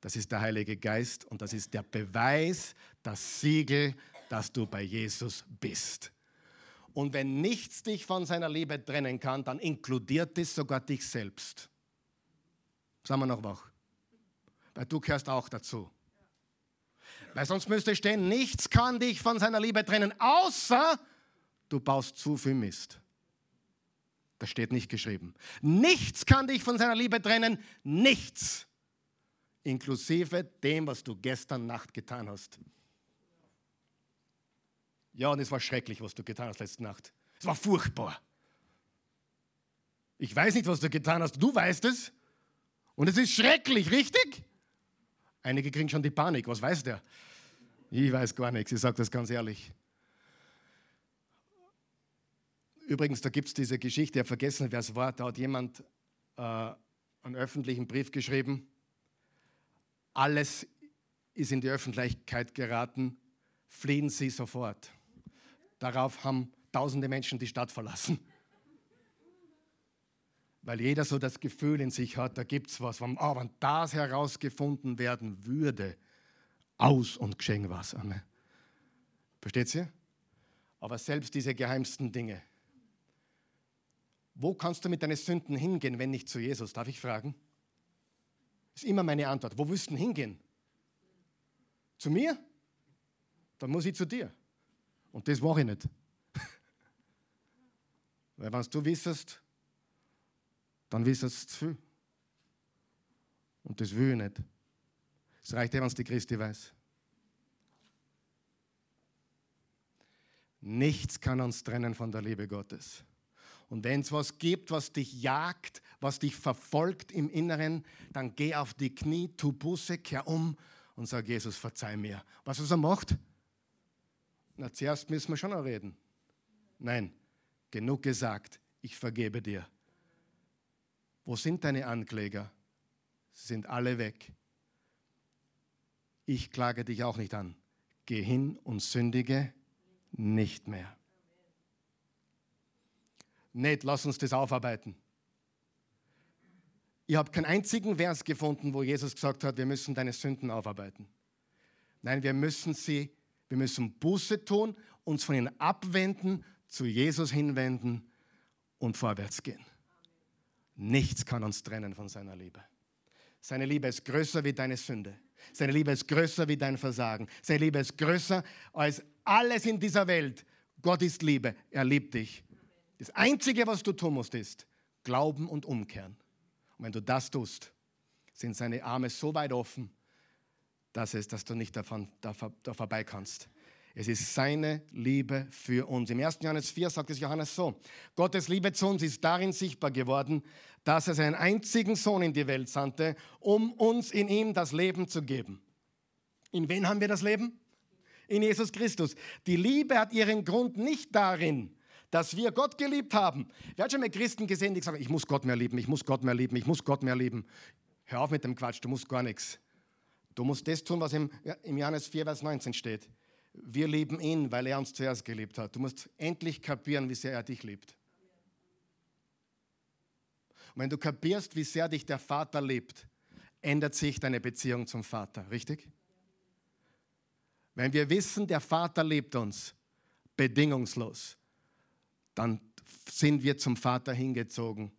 das ist der Heilige Geist und das ist der Beweis, das Siegel, dass du bei Jesus bist. Und wenn nichts dich von seiner Liebe trennen kann, dann inkludiert es sogar dich selbst. Sagen wir noch wach. Weil du gehörst auch dazu. Weil sonst müsste stehen, nichts kann dich von seiner Liebe trennen, außer du baust zu viel Mist. Das steht nicht geschrieben. Nichts kann dich von seiner Liebe trennen, nichts. Inklusive dem, was du gestern Nacht getan hast. Ja, und es war schrecklich, was du getan hast letzte Nacht. Es war furchtbar. Ich weiß nicht, was du getan hast. Du weißt es. Und es ist schrecklich, richtig? Einige kriegen schon die Panik. Was weiß der? Ich weiß gar nichts, ich sage das ganz ehrlich. Übrigens, da gibt es diese Geschichte, ich vergessen, wer es war. Da hat jemand äh, einen öffentlichen Brief geschrieben. Alles ist in die Öffentlichkeit geraten. Fliehen Sie sofort. Darauf haben tausende Menschen die Stadt verlassen. Weil jeder so das Gefühl in sich hat, da gibt es was. Oh, wenn das herausgefunden werden würde, aus und geschehen was. Amen. Versteht ihr? Aber selbst diese geheimsten Dinge. Wo kannst du mit deinen Sünden hingehen, wenn nicht zu Jesus? Darf ich fragen? Ist immer meine Antwort. Wo willst du hingehen? Zu mir? Dann muss ich zu dir. Und das mache ich nicht. Weil wenn du wissest, dann wissest du zu viel. Und das will ich nicht. Es reicht ja, wenn es die Christi weiß. Nichts kann uns trennen von der Liebe Gottes. Und wenn es was gibt, was dich jagt, was dich verfolgt im Inneren, dann geh auf die Knie, tu Buße, kehr um und sag, Jesus, verzeih mir. Was er macht? Na, zuerst müssen wir schon noch reden. Nein, genug gesagt, ich vergebe dir. Wo sind deine Ankläger? Sie sind alle weg. Ich klage dich auch nicht an. Geh hin und sündige nicht mehr. Nicht, lass uns das aufarbeiten. Ich habe keinen einzigen Vers gefunden, wo Jesus gesagt hat, wir müssen deine Sünden aufarbeiten. Nein, wir müssen sie, wir müssen Buße tun, uns von ihnen abwenden, zu Jesus hinwenden und vorwärts gehen. Nichts kann uns trennen von seiner Liebe. Seine Liebe ist größer wie deine Sünde. Seine Liebe ist größer wie dein Versagen. Seine Liebe ist größer als alles in dieser Welt. Gott ist Liebe. Er liebt dich. Das Einzige, was du tun musst, ist glauben und umkehren. Und wenn du das tust, sind seine Arme so weit offen, dass, es, dass du nicht davon, da, da vorbei kannst. Es ist seine Liebe für uns. Im 1. Johannes 4 sagt es Johannes so: Gottes Liebe zu uns ist darin sichtbar geworden, dass er seinen einzigen Sohn in die Welt sandte, um uns in ihm das Leben zu geben. In wen haben wir das Leben? In Jesus Christus. Die Liebe hat ihren Grund nicht darin, dass wir Gott geliebt haben. Wer hat schon mal Christen gesehen, die sagen, ich muss Gott mehr lieben, ich muss Gott mehr lieben, ich muss Gott mehr lieben. Hör auf mit dem Quatsch, du musst gar nichts. Du musst das tun, was im, im Johannes 4, Vers 19 steht. Wir lieben ihn, weil er uns zuerst geliebt hat. Du musst endlich kapieren, wie sehr er dich liebt. Und wenn du kapierst, wie sehr dich der Vater liebt, ändert sich deine Beziehung zum Vater, richtig? Wenn wir wissen, der Vater liebt uns bedingungslos, dann sind wir zum Vater hingezogen.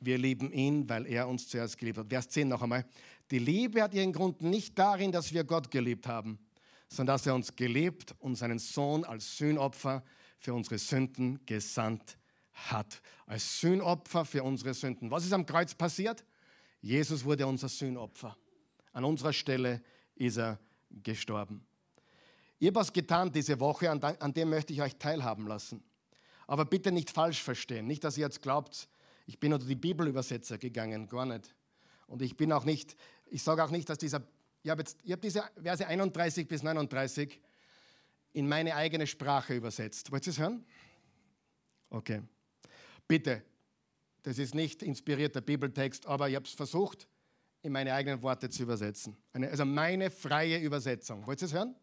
Wir lieben ihn, weil er uns zuerst geliebt hat. Vers 10 noch einmal. Die Liebe hat ihren Grund nicht darin, dass wir Gott geliebt haben, sondern dass er uns geliebt und seinen Sohn als Sühnopfer für unsere Sünden gesandt hat. Als Sühnopfer für unsere Sünden. Was ist am Kreuz passiert? Jesus wurde unser Sühnopfer. An unserer Stelle ist er gestorben. Ich habe was getan diese Woche, an dem möchte ich euch teilhaben lassen. Aber bitte nicht falsch verstehen. Nicht, dass ihr jetzt glaubt, ich bin unter die Bibelübersetzer gegangen, gar nicht. Und ich bin auch nicht, ich sage auch nicht, dass dieser, ich habe habe diese Verse 31 bis 39 in meine eigene Sprache übersetzt. Wollt ihr es hören? Okay. Bitte, das ist nicht inspirierter Bibeltext, aber ich habe es versucht, in meine eigenen Worte zu übersetzen. Eine, also meine freie Übersetzung. Wollt ihr es hören?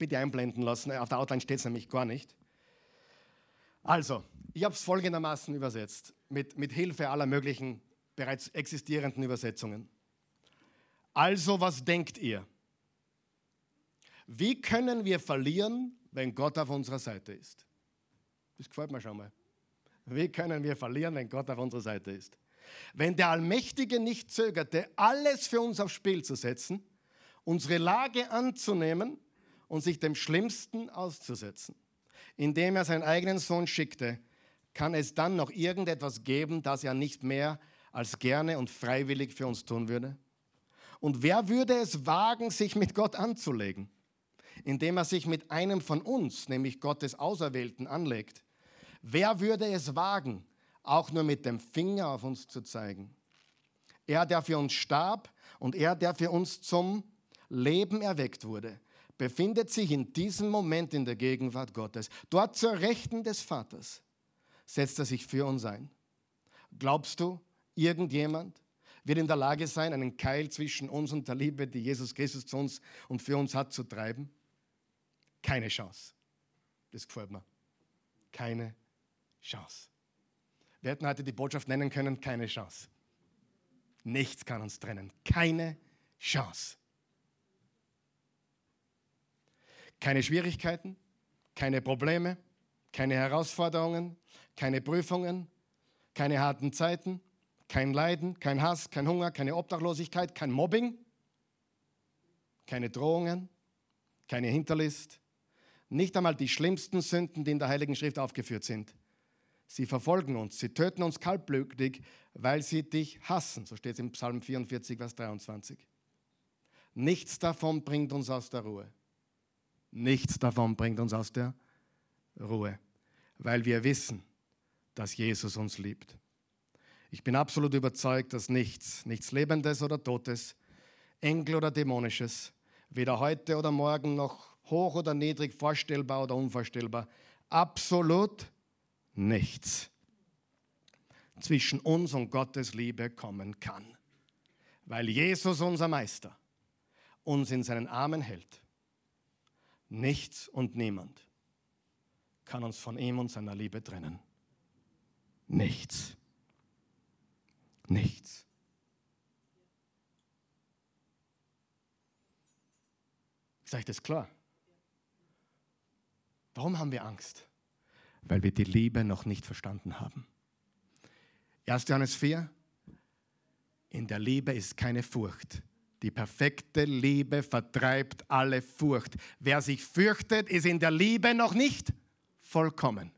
bitte einblenden lassen. Auf der Outline steht es nämlich gar nicht. Also, ich habe es folgendermaßen übersetzt, mit, mit Hilfe aller möglichen bereits existierenden Übersetzungen. Also, was denkt ihr? Wie können wir verlieren, wenn Gott auf unserer Seite ist? Das gefällt mir schon mal. Wie können wir verlieren, wenn Gott auf unserer Seite ist? Wenn der Allmächtige nicht zögerte, alles für uns aufs Spiel zu setzen, unsere Lage anzunehmen und sich dem Schlimmsten auszusetzen. Indem er seinen eigenen Sohn schickte, kann es dann noch irgendetwas geben, das er nicht mehr als gerne und freiwillig für uns tun würde? Und wer würde es wagen, sich mit Gott anzulegen, indem er sich mit einem von uns, nämlich Gottes Auserwählten, anlegt? Wer würde es wagen, auch nur mit dem Finger auf uns zu zeigen. Er, der für uns starb und er, der für uns zum Leben erweckt wurde, befindet sich in diesem Moment in der Gegenwart Gottes. Dort zur Rechten des Vaters setzt er sich für uns ein. Glaubst du, irgendjemand wird in der Lage sein, einen Keil zwischen uns und der Liebe, die Jesus Christus zu uns und für uns hat, zu treiben? Keine Chance. Das gefällt mir. Keine Chance. Wir hätten heute die Botschaft nennen können, keine Chance. Nichts kann uns trennen. Keine Chance. Keine Schwierigkeiten, keine Probleme, keine Herausforderungen, keine Prüfungen, keine harten Zeiten, kein Leiden, kein Hass, kein Hunger, keine Obdachlosigkeit, kein Mobbing, keine Drohungen, keine Hinterlist, nicht einmal die schlimmsten Sünden, die in der Heiligen Schrift aufgeführt sind. Sie verfolgen uns, sie töten uns kaltblütig, weil sie dich hassen. So steht es im Psalm 44, Vers 23. Nichts davon bringt uns aus der Ruhe. Nichts davon bringt uns aus der Ruhe, weil wir wissen, dass Jesus uns liebt. Ich bin absolut überzeugt, dass nichts, nichts Lebendes oder Totes, Engel oder Dämonisches, weder heute oder morgen noch hoch oder niedrig, vorstellbar oder unvorstellbar, absolut nichts zwischen uns und Gottes Liebe kommen kann. Weil Jesus, unser Meister, uns in seinen Armen hält Nichts und niemand kann uns von ihm und seiner Liebe trennen. Nichts. Nichts. Ist euch das klar? Warum haben wir Angst? Weil wir die Liebe noch nicht verstanden haben. 1. Johannes 4. In der Liebe ist keine Furcht. Die perfekte Liebe vertreibt alle Furcht. Wer sich fürchtet, ist in der Liebe noch nicht vollkommen.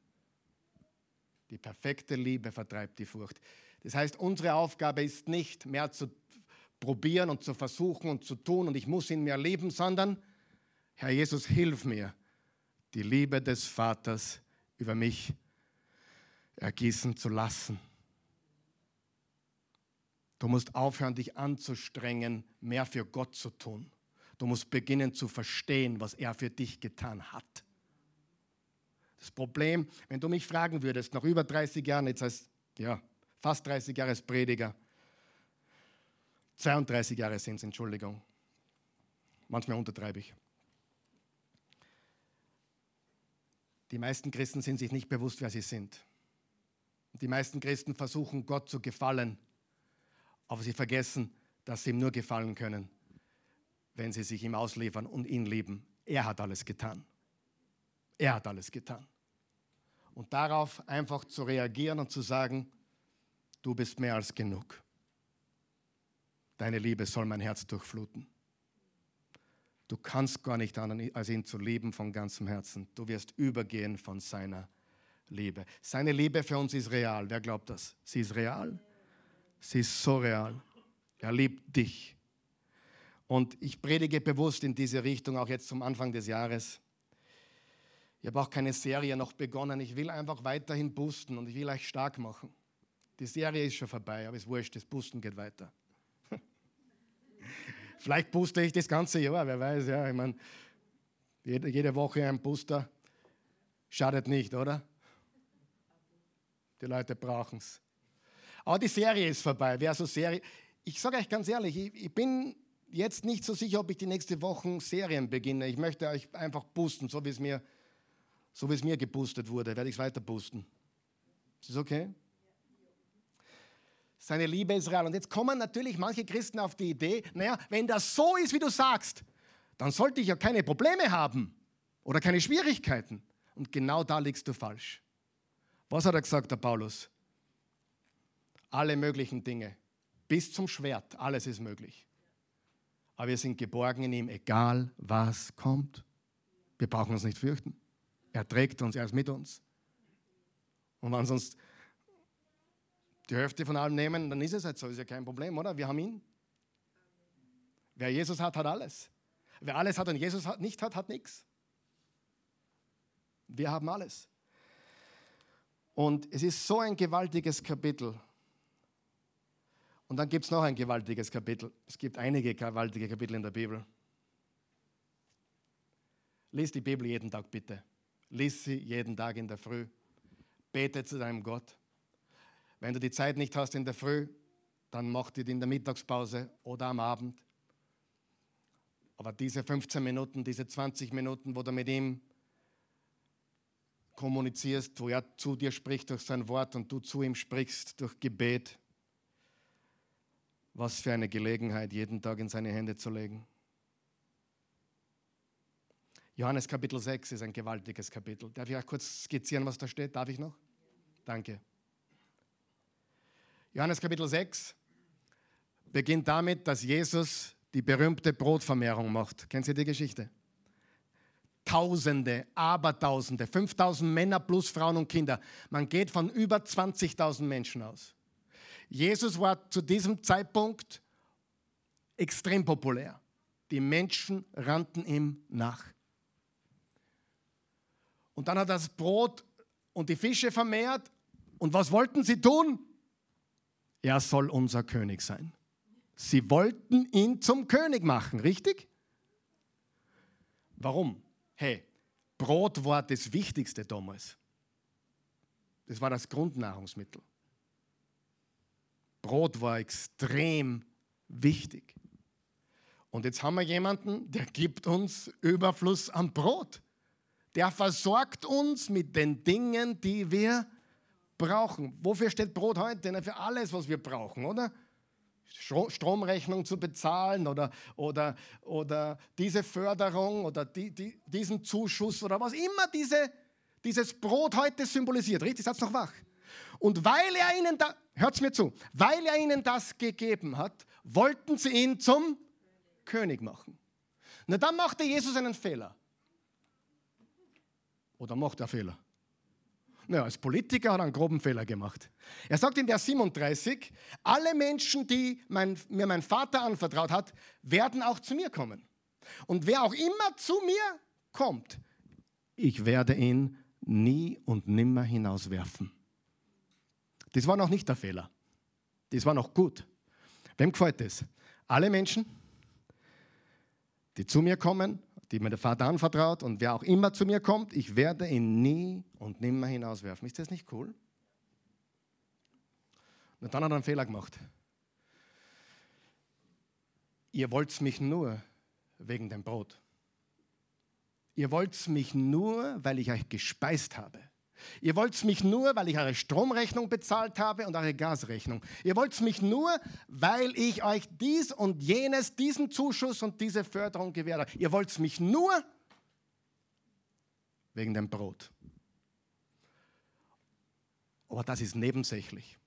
Die perfekte Liebe vertreibt die Furcht. Das heißt, unsere Aufgabe ist nicht mehr zu probieren und zu versuchen und zu tun und ich muss ihn mehr lieben, sondern Herr Jesus, hilf mir, die Liebe des Vaters über mich ergießen zu lassen. Du musst aufhören, dich anzustrengen, mehr für Gott zu tun. Du musst beginnen zu verstehen, was er für dich getan hat. Das Problem, wenn du mich fragen würdest, nach über 30 Jahren, jetzt als ja, fast 30 Jahre als Prediger, 32 Jahre sind es, Entschuldigung, manchmal untertreibe ich. Die meisten Christen sind sich nicht bewusst, wer sie sind. Die meisten Christen versuchen, Gott zu gefallen aber sie vergessen, dass sie ihm nur gefallen können, wenn sie sich ihm ausliefern und ihn lieben. Er hat alles getan. Er hat alles getan. Und darauf einfach zu reagieren und zu sagen, du bist mehr als genug. Deine Liebe soll mein Herz durchfluten. Du kannst gar nicht anderen, als ihn zu lieben von ganzem Herzen. Du wirst übergehen von seiner Liebe. Seine Liebe für uns ist real. Wer glaubt das? Sie ist real. Sie ist so real. Er liebt dich. Und ich predige bewusst in diese Richtung, auch jetzt zum Anfang des Jahres. Ich habe auch keine Serie noch begonnen. Ich will einfach weiterhin boosten und ich will euch stark machen. Die Serie ist schon vorbei, aber es wurscht, das Boosten geht weiter. Vielleicht booste ich das ganze Jahr, wer weiß, ja. Ich meine, jede, Woche ein Booster schadet nicht, oder? Die Leute brauchen es. Aber die Serie ist vorbei. Wer so Serie. Ich sage euch ganz ehrlich, ich, ich, bin jetzt nicht so sicher, ob ich die nächste Woche Serien beginne. Ich möchte euch einfach boosten, so wie es mir, so wie es mir geboostet wurde, werde ich es weiter boosten. Ist das okay? Seine Liebe ist real. Und jetzt kommen natürlich manche Christen auf die Idee, naja, wenn das so ist, wie du sagst, dann sollte ich ja keine Probleme haben oder keine Schwierigkeiten. Und genau da liegst du falsch. Was hat er gesagt, der Paulus? alle möglichen Dinge. Bis zum Schwert, alles ist möglich. Aber wir sind geborgen in ihm, egal was kommt. Wir brauchen uns nicht fürchten. Er trägt uns, er ist mit uns. Und wenn uns die Hälfte von allem nehmen, dann ist es halt so, ist ja kein Problem, oder? Wir haben ihn. Wer Jesus hat, hat alles. Wer alles hat und Jesus nicht hat, hat nichts. Wir haben alles. Und es ist so ein gewaltiges Kapitel. Und dann gibt es noch ein gewaltiges Kapitel. Es gibt einige gewaltige Kapitel in der Bibel. Lies die Bibel jeden Tag bitte. Lies sie jeden Tag in der Früh. Bete zu deinem Gott. Wenn du die Zeit nicht hast in der Früh, dann mach die in der Mittagspause oder am Abend. Aber diese 15 Minuten, diese 20 Minuten, wo du mit ihm kommunizierst, wo er zu dir spricht durch sein Wort und du zu ihm sprichst durch Gebet, was für eine Gelegenheit, jeden Tag in seine Hände zu legen. Johannes Kapitel 6 ist ein gewaltiges Kapitel. Darf ich auch kurz skizzieren, was da steht? Darf ich noch? Danke. Johannes Kapitel 6 beginnt damit, dass Jesus die berühmte Brotvermehrung macht. Kennen Sie die Geschichte? Tausende, Abertausende, 5000 Männer plus Frauen und Kinder. Man geht von über 20.000 Menschen aus. Jesus war zu diesem Zeitpunkt extrem populär. Die Menschen rannten ihm nach. Und dann hat er das Brot und die Fische vermehrt. Und was wollten sie tun? Er soll unser König sein. Sie wollten ihn zum König machen, richtig? Warum? Hey, Brot war das Wichtigste damals. Das war das Grundnahrungsmittel. Brot war extrem wichtig. Und jetzt haben wir jemanden, der gibt uns Überfluss an Brot. Der versorgt uns mit den Dingen, die wir brauchen. Wofür steht Brot heute? Für alles, was wir brauchen, oder? Stromrechnung zu bezahlen oder, oder, oder diese Förderung oder die, die, diesen Zuschuss oder was immer diese, dieses Brot heute symbolisiert. Richtig, seid noch wach. Und weil er ihnen da, hört mir zu, weil er ihnen das gegeben hat, wollten sie ihn zum König machen. Na, dann machte Jesus einen Fehler. Oder macht er Fehler? Naja, als Politiker hat er einen groben Fehler gemacht. Er sagt in Vers 37, alle Menschen, die mein, mir mein Vater anvertraut hat, werden auch zu mir kommen. Und wer auch immer zu mir kommt, ich werde ihn nie und nimmer hinauswerfen. Das war noch nicht der Fehler. Das war noch gut. Wem gefällt das? Alle Menschen, die zu mir kommen, die mir der Vater anvertraut und wer auch immer zu mir kommt, ich werde ihn nie und nimmer hinauswerfen. Ist das nicht cool? Und dann hat er einen Fehler gemacht. Ihr wollt mich nur wegen dem Brot. Ihr wollt mich nur, weil ich euch gespeist habe. Ihr wollt mich nur, weil ich eure Stromrechnung bezahlt habe und eure Gasrechnung. Ihr wollt mich nur, weil ich euch dies und jenes, diesen Zuschuss und diese Förderung gewährt habe. Ihr wollt mich nur wegen dem Brot. Aber das ist nebensächlich.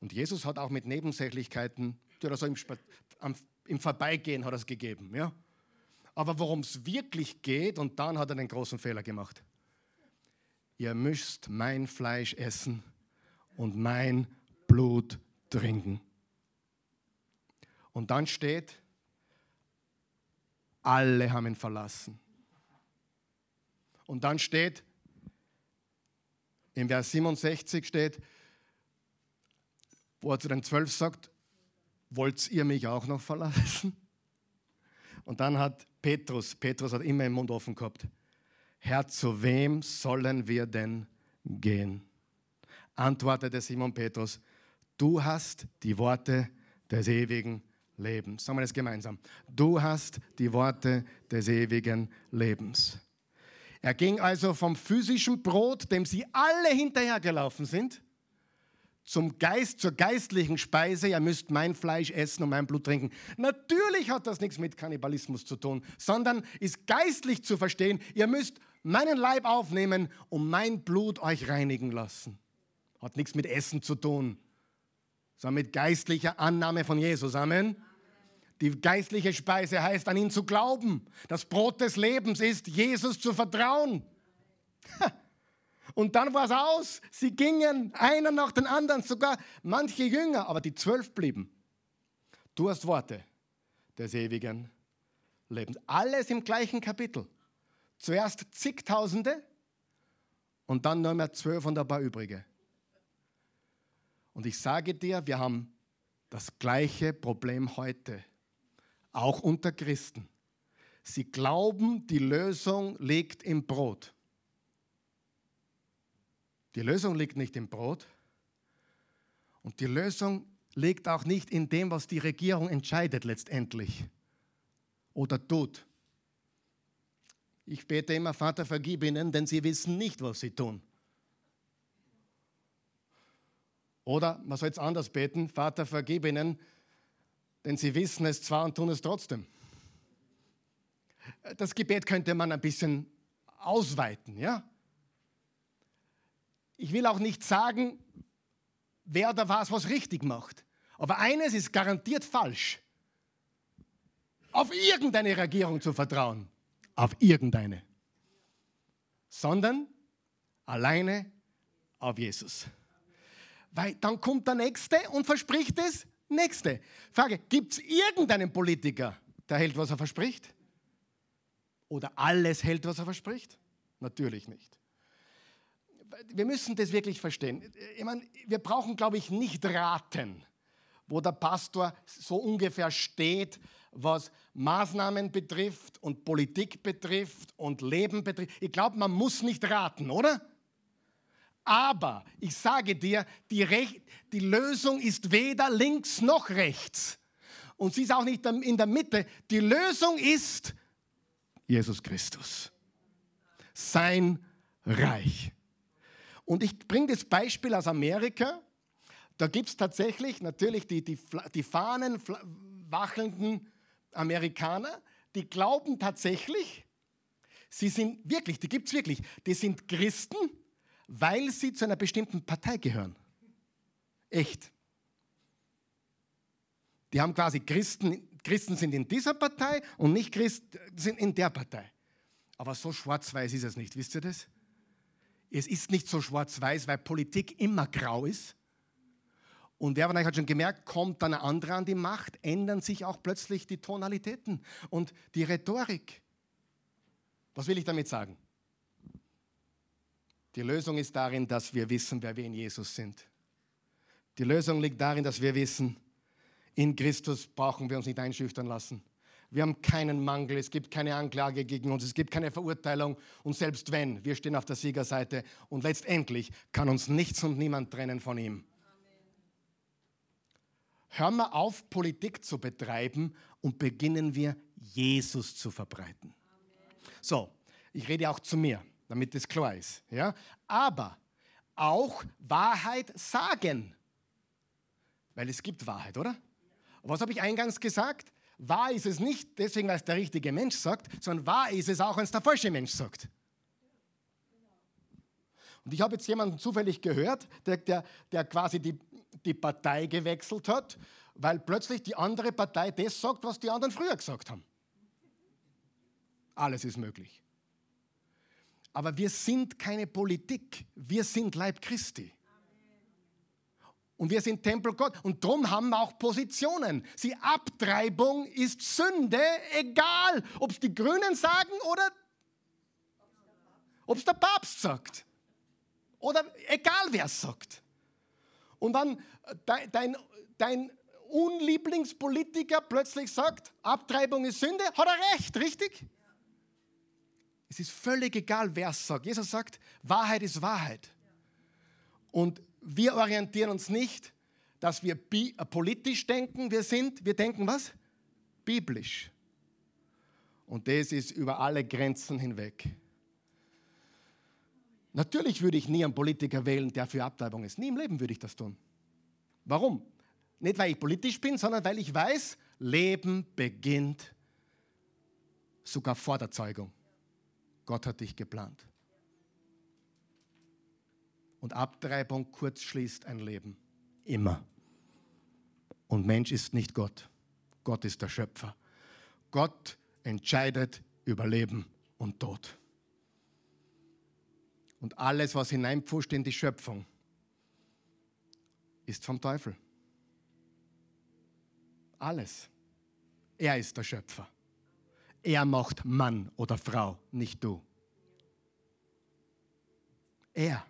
Und Jesus hat auch mit Nebensächlichkeiten, so im, im Vorbeigehen hat es gegeben. Ja? Aber worum es wirklich geht, und dann hat er den großen Fehler gemacht ihr müsst mein Fleisch essen und mein Blut trinken. Und dann steht, alle haben ihn verlassen. Und dann steht, in Vers 67 steht, wo er zu den Zwölf sagt, wollt ihr mich auch noch verlassen? Und dann hat Petrus, Petrus hat immer den Mund offen gehabt, Herr, zu wem sollen wir denn gehen? Antwortete Simon Petrus, du hast die Worte des ewigen Lebens. Sagen wir das gemeinsam. Du hast die Worte des ewigen Lebens. Er ging also vom physischen Brot, dem sie alle hinterhergelaufen sind, zum Geist, zur geistlichen Speise, ihr müsst mein Fleisch essen und mein Blut trinken. Natürlich hat das nichts mit Kannibalismus zu tun, sondern ist geistlich zu verstehen, ihr müsst meinen Leib aufnehmen und mein Blut euch reinigen lassen. Hat nichts mit Essen zu tun, sondern mit geistlicher Annahme von Jesus. Amen. Die geistliche Speise heißt, an ihn zu glauben. Das Brot des Lebens ist, Jesus zu vertrauen. Und dann war es aus. Sie gingen einer nach den anderen, sogar manche Jünger, aber die zwölf blieben. Du hast Worte des ewigen Lebens. Alles im gleichen Kapitel. Zuerst zigtausende und dann nur mehr zwölf und ein paar übrige. Und ich sage dir, wir haben das gleiche Problem heute, auch unter Christen. Sie glauben, die Lösung liegt im Brot. Die Lösung liegt nicht im Brot und die Lösung liegt auch nicht in dem, was die Regierung entscheidet letztendlich oder tut. Ich bete immer, Vater, vergib ihnen, denn sie wissen nicht, was sie tun. Oder man soll jetzt anders beten, Vater, vergib ihnen, denn sie wissen es zwar und tun es trotzdem. Das Gebet könnte man ein bisschen ausweiten, ja? Ich will auch nicht sagen, wer oder was was richtig macht. Aber eines ist garantiert falsch. Auf irgendeine Regierung zu vertrauen. Auf irgendeine. Sondern alleine auf Jesus. Weil dann kommt der Nächste und verspricht es Nächste. Frage, gibt es irgendeinen Politiker, der hält, was er verspricht? Oder alles hält, was er verspricht? Natürlich nicht. Wir müssen das wirklich verstehen. Ich meine, wir brauchen, glaube ich, nicht raten, wo der Pastor so ungefähr steht, was Maßnahmen betrifft und Politik betrifft und Leben betrifft. Ich glaube, man muss nicht raten, oder? Aber ich sage dir, die, Rech die Lösung ist weder links noch rechts. Und sie ist auch nicht in der Mitte. Die Lösung ist Jesus Christus. Sein Reich. Und ich bringe das Beispiel aus Amerika. Da gibt es tatsächlich natürlich die, die, die Fahnen wachelnden Amerikaner, die glauben tatsächlich, sie sind wirklich, die gibt es wirklich, die sind Christen, weil sie zu einer bestimmten Partei gehören. Echt. Die haben quasi Christen, Christen sind in dieser Partei und nicht Christen sind in der Partei. Aber so schwarz-weiß ist es nicht, wisst ihr das? Es ist nicht so schwarz-weiß, weil Politik immer grau ist. Und wer von euch hat schon gemerkt, kommt dann ein anderer an die Macht, ändern sich auch plötzlich die Tonalitäten und die Rhetorik. Was will ich damit sagen? Die Lösung ist darin, dass wir wissen, wer wir in Jesus sind. Die Lösung liegt darin, dass wir wissen, in Christus brauchen wir uns nicht einschüchtern lassen. Wir haben keinen Mangel, es gibt keine Anklage gegen uns, es gibt keine Verurteilung. Und selbst wenn, wir stehen auf der Siegerseite und letztendlich kann uns nichts und niemand trennen von ihm. Hören wir auf, Politik zu betreiben und beginnen wir, Jesus zu verbreiten. So, ich rede auch zu mir damit es klar ist. Ja? Aber auch Wahrheit sagen. Weil es gibt Wahrheit, oder? Was habe ich eingangs gesagt? Wahr ist es nicht deswegen, weil es der richtige Mensch sagt, sondern wahr ist es auch, wenn es der falsche Mensch sagt. Und ich habe jetzt jemanden zufällig gehört, der, der, der quasi die, die Partei gewechselt hat, weil plötzlich die andere Partei das sagt, was die anderen früher gesagt haben. Alles ist möglich. Aber wir sind keine Politik, wir sind Leib Christi. Und wir sind Tempel Gott. Und darum haben wir auch Positionen. Die Abtreibung ist Sünde, egal, ob es die Grünen sagen oder ob es der Papst sagt. Oder egal wer es sagt. Und dann dein, dein, dein Unlieblingspolitiker plötzlich sagt, Abtreibung ist Sünde, hat er recht, richtig? Es ist völlig egal, wer es sagt. Jesus sagt, Wahrheit ist Wahrheit. Und wir orientieren uns nicht, dass wir äh, politisch denken, wir sind, wir denken was? Biblisch. Und das ist über alle Grenzen hinweg. Natürlich würde ich nie einen Politiker wählen, der für Abtreibung ist. Nie im Leben würde ich das tun. Warum? Nicht, weil ich politisch bin, sondern weil ich weiß, Leben beginnt sogar vor der Zeugung. Gott hat dich geplant. Und Abtreibung kurz schließt ein Leben. Immer. Und Mensch ist nicht Gott. Gott ist der Schöpfer. Gott entscheidet über Leben und Tod. Und alles, was hineinpfuscht in die Schöpfung, ist vom Teufel. Alles. Er ist der Schöpfer. Er macht Mann oder Frau, nicht du. Er.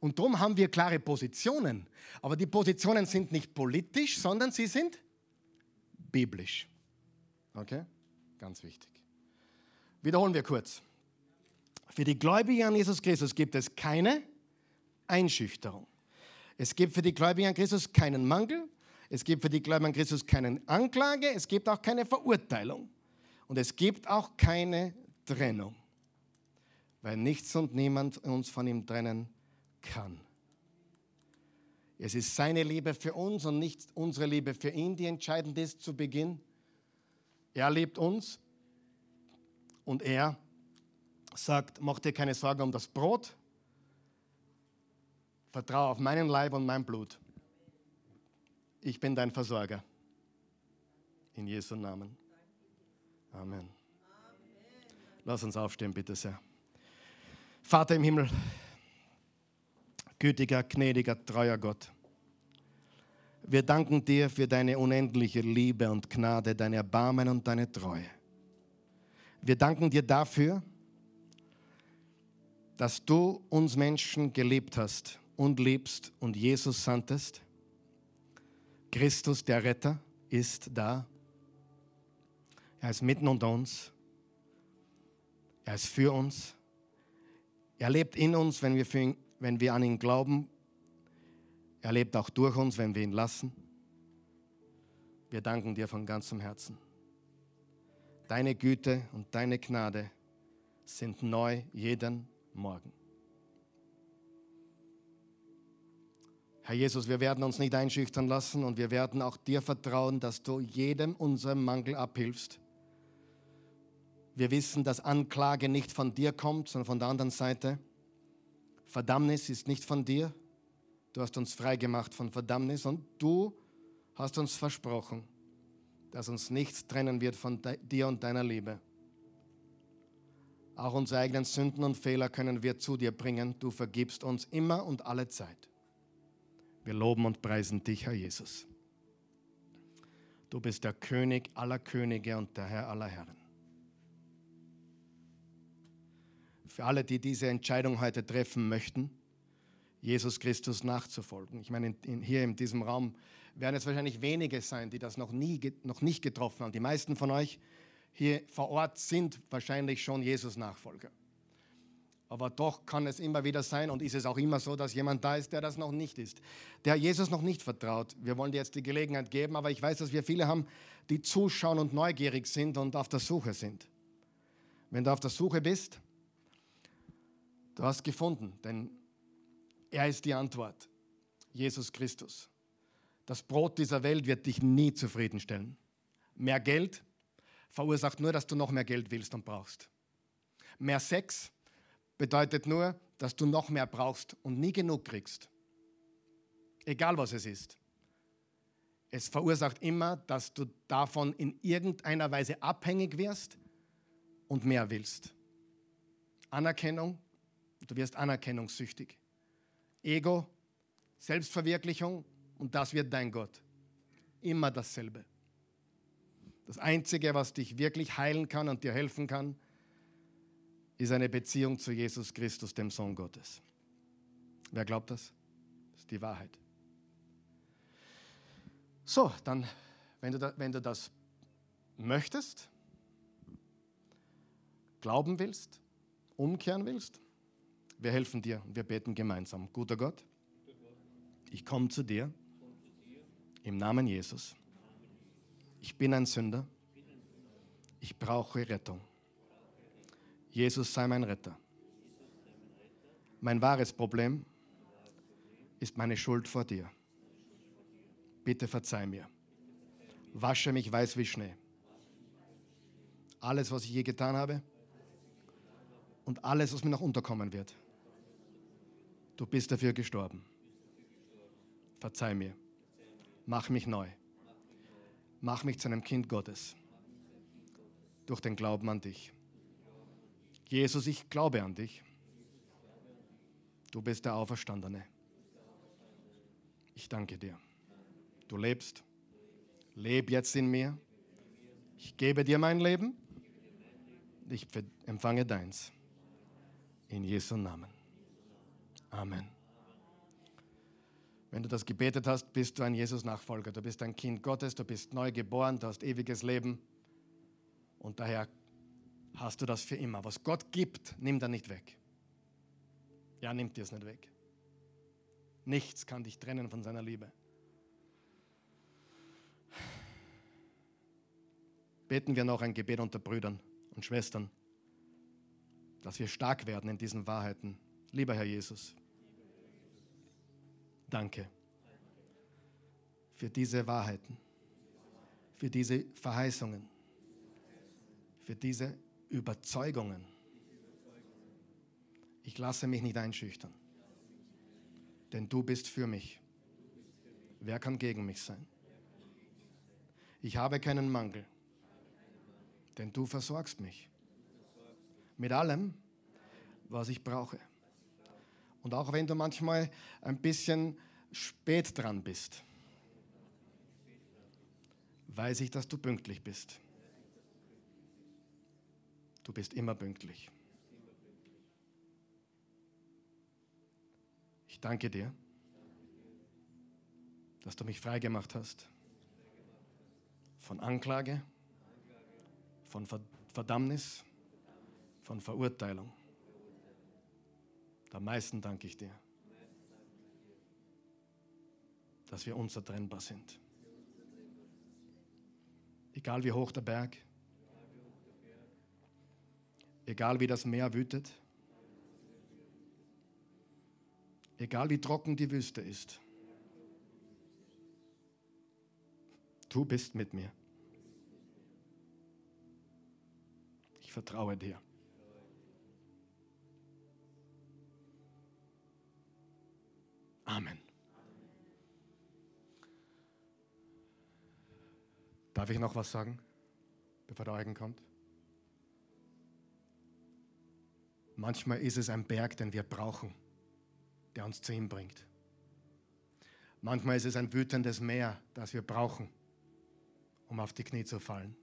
Und darum haben wir klare Positionen. Aber die Positionen sind nicht politisch, sondern sie sind biblisch. Okay? Ganz wichtig. Wiederholen wir kurz. Für die Gläubigen an Jesus Christus gibt es keine Einschüchterung. Es gibt für die Gläubigen an Christus keinen Mangel. Es gibt für die Gläubigen an Christus keine Anklage. Es gibt auch keine Verurteilung. Und es gibt auch keine Trennung. Weil nichts und niemand uns von ihm trennen kann. Es ist seine Liebe für uns und nicht unsere Liebe für ihn, die entscheidend ist zu Beginn. Er liebt uns und er sagt, mach dir keine Sorgen um das Brot, vertraue auf meinen Leib und mein Blut. Ich bin dein Versorger. In Jesu Namen. Amen. Lass uns aufstehen, bitte sehr. Vater im Himmel, gütiger, gnädiger, treuer Gott. Wir danken dir für deine unendliche Liebe und Gnade, dein Erbarmen und deine Treue. Wir danken dir dafür, dass du uns Menschen geliebt hast und liebst und Jesus sandtest. Christus, der Retter, ist da. Er ist mitten unter uns. Er ist für uns. Er lebt in uns, wenn wir, ihn, wenn wir an ihn glauben. Er lebt auch durch uns, wenn wir ihn lassen. Wir danken dir von ganzem Herzen. Deine Güte und deine Gnade sind neu jeden Morgen. Herr Jesus, wir werden uns nicht einschüchtern lassen und wir werden auch dir vertrauen, dass du jedem unserem Mangel abhilfst. Wir wissen, dass Anklage nicht von dir kommt, sondern von der anderen Seite. Verdammnis ist nicht von dir. Du hast uns freigemacht von Verdammnis und du hast uns versprochen, dass uns nichts trennen wird von dir und deiner Liebe. Auch unsere eigenen Sünden und Fehler können wir zu dir bringen. Du vergibst uns immer und alle Zeit. Wir loben und preisen dich, Herr Jesus. Du bist der König aller Könige und der Herr aller Herren. Für alle, die diese Entscheidung heute treffen möchten, Jesus Christus nachzufolgen. Ich meine, in, in, hier in diesem Raum werden es wahrscheinlich wenige sein, die das noch, nie, noch nicht getroffen haben. Die meisten von euch hier vor Ort sind wahrscheinlich schon Jesus-Nachfolger. Aber doch kann es immer wieder sein und ist es auch immer so, dass jemand da ist, der das noch nicht ist, der Jesus noch nicht vertraut. Wir wollen dir jetzt die Gelegenheit geben, aber ich weiß, dass wir viele haben, die zuschauen und neugierig sind und auf der Suche sind. Wenn du auf der Suche bist, du hast gefunden, denn er ist die Antwort. Jesus Christus. Das Brot dieser Welt wird dich nie zufriedenstellen. Mehr Geld verursacht nur, dass du noch mehr Geld willst und brauchst. Mehr Sex bedeutet nur, dass du noch mehr brauchst und nie genug kriegst. Egal was es ist. Es verursacht immer, dass du davon in irgendeiner Weise abhängig wirst und mehr willst. Anerkennung, du wirst anerkennungssüchtig. Ego, Selbstverwirklichung und das wird dein Gott. Immer dasselbe. Das Einzige, was dich wirklich heilen kann und dir helfen kann, ist eine Beziehung zu Jesus Christus, dem Sohn Gottes. Wer glaubt das? Das ist die Wahrheit. So, dann, wenn du, da, wenn du das möchtest, glauben willst, umkehren willst, wir helfen dir und wir beten gemeinsam. Guter Gott, ich komme zu dir im Namen Jesus. Ich bin ein Sünder. Ich brauche Rettung. Jesus sei mein Retter. Mein wahres Problem ist meine Schuld vor dir. Bitte verzeih mir. Wasche mich weiß wie Schnee. Alles, was ich je getan habe und alles, was mir noch unterkommen wird. Du bist dafür gestorben. Verzeih mir. Mach mich neu. Mach mich zu einem Kind Gottes. Durch den Glauben an dich. Jesus, ich glaube an dich. Du bist der Auferstandene. Ich danke dir. Du lebst. Leb jetzt in mir. Ich gebe dir mein Leben. Ich empfange deins. In Jesu Namen. Amen. Wenn du das gebetet hast, bist du ein Jesus-Nachfolger. Du bist ein Kind Gottes, du bist neu geboren, du hast ewiges Leben. Und daher hast du das für immer. Was Gott gibt, nimmt er nicht weg. Ja, nimmt dir es nicht weg. Nichts kann dich trennen von seiner Liebe. Beten wir noch ein Gebet unter Brüdern und Schwestern, dass wir stark werden in diesen Wahrheiten. Lieber Herr Jesus, danke für diese Wahrheiten, für diese Verheißungen, für diese Überzeugungen. Ich lasse mich nicht einschüchtern, denn du bist für mich. Wer kann gegen mich sein? Ich habe keinen Mangel, denn du versorgst mich mit allem, was ich brauche. Und auch wenn du manchmal ein bisschen spät dran bist, weiß ich, dass du pünktlich bist. Du bist immer pünktlich. Ich danke dir, dass du mich freigemacht hast von Anklage, von Verdammnis, von Verurteilung. Am meisten danke ich dir, dass wir unzertrennbar sind. Egal wie hoch der Berg, egal wie das Meer wütet, egal wie trocken die Wüste ist, du bist mit mir. Ich vertraue dir. Amen. Darf ich noch was sagen, bevor der Eugen kommt? Manchmal ist es ein Berg, den wir brauchen, der uns zu ihm bringt. Manchmal ist es ein wütendes Meer, das wir brauchen, um auf die Knie zu fallen.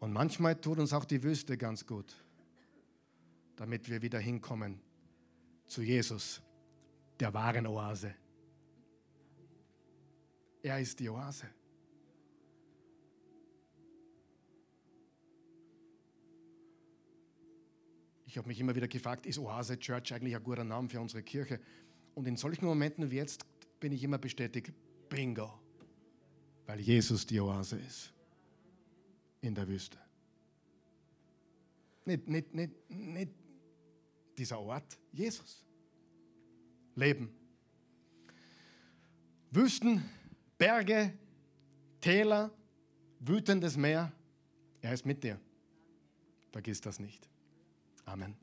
Und manchmal tut uns auch die Wüste ganz gut, damit wir wieder hinkommen zu Jesus, der wahren Oase. Er ist die Oase. Ich habe mich immer wieder gefragt, ist Oase Church eigentlich ein guter Name für unsere Kirche? Und in solchen Momenten wie jetzt bin ich immer bestätigt, bingo, weil Jesus die Oase ist in der Wüste. Nicht, nicht, nicht, nicht dieser Ort, Jesus. Leben. Wüsten, Berge, Täler, wütendes Meer. Er ist mit dir. Vergiss das nicht. Amen.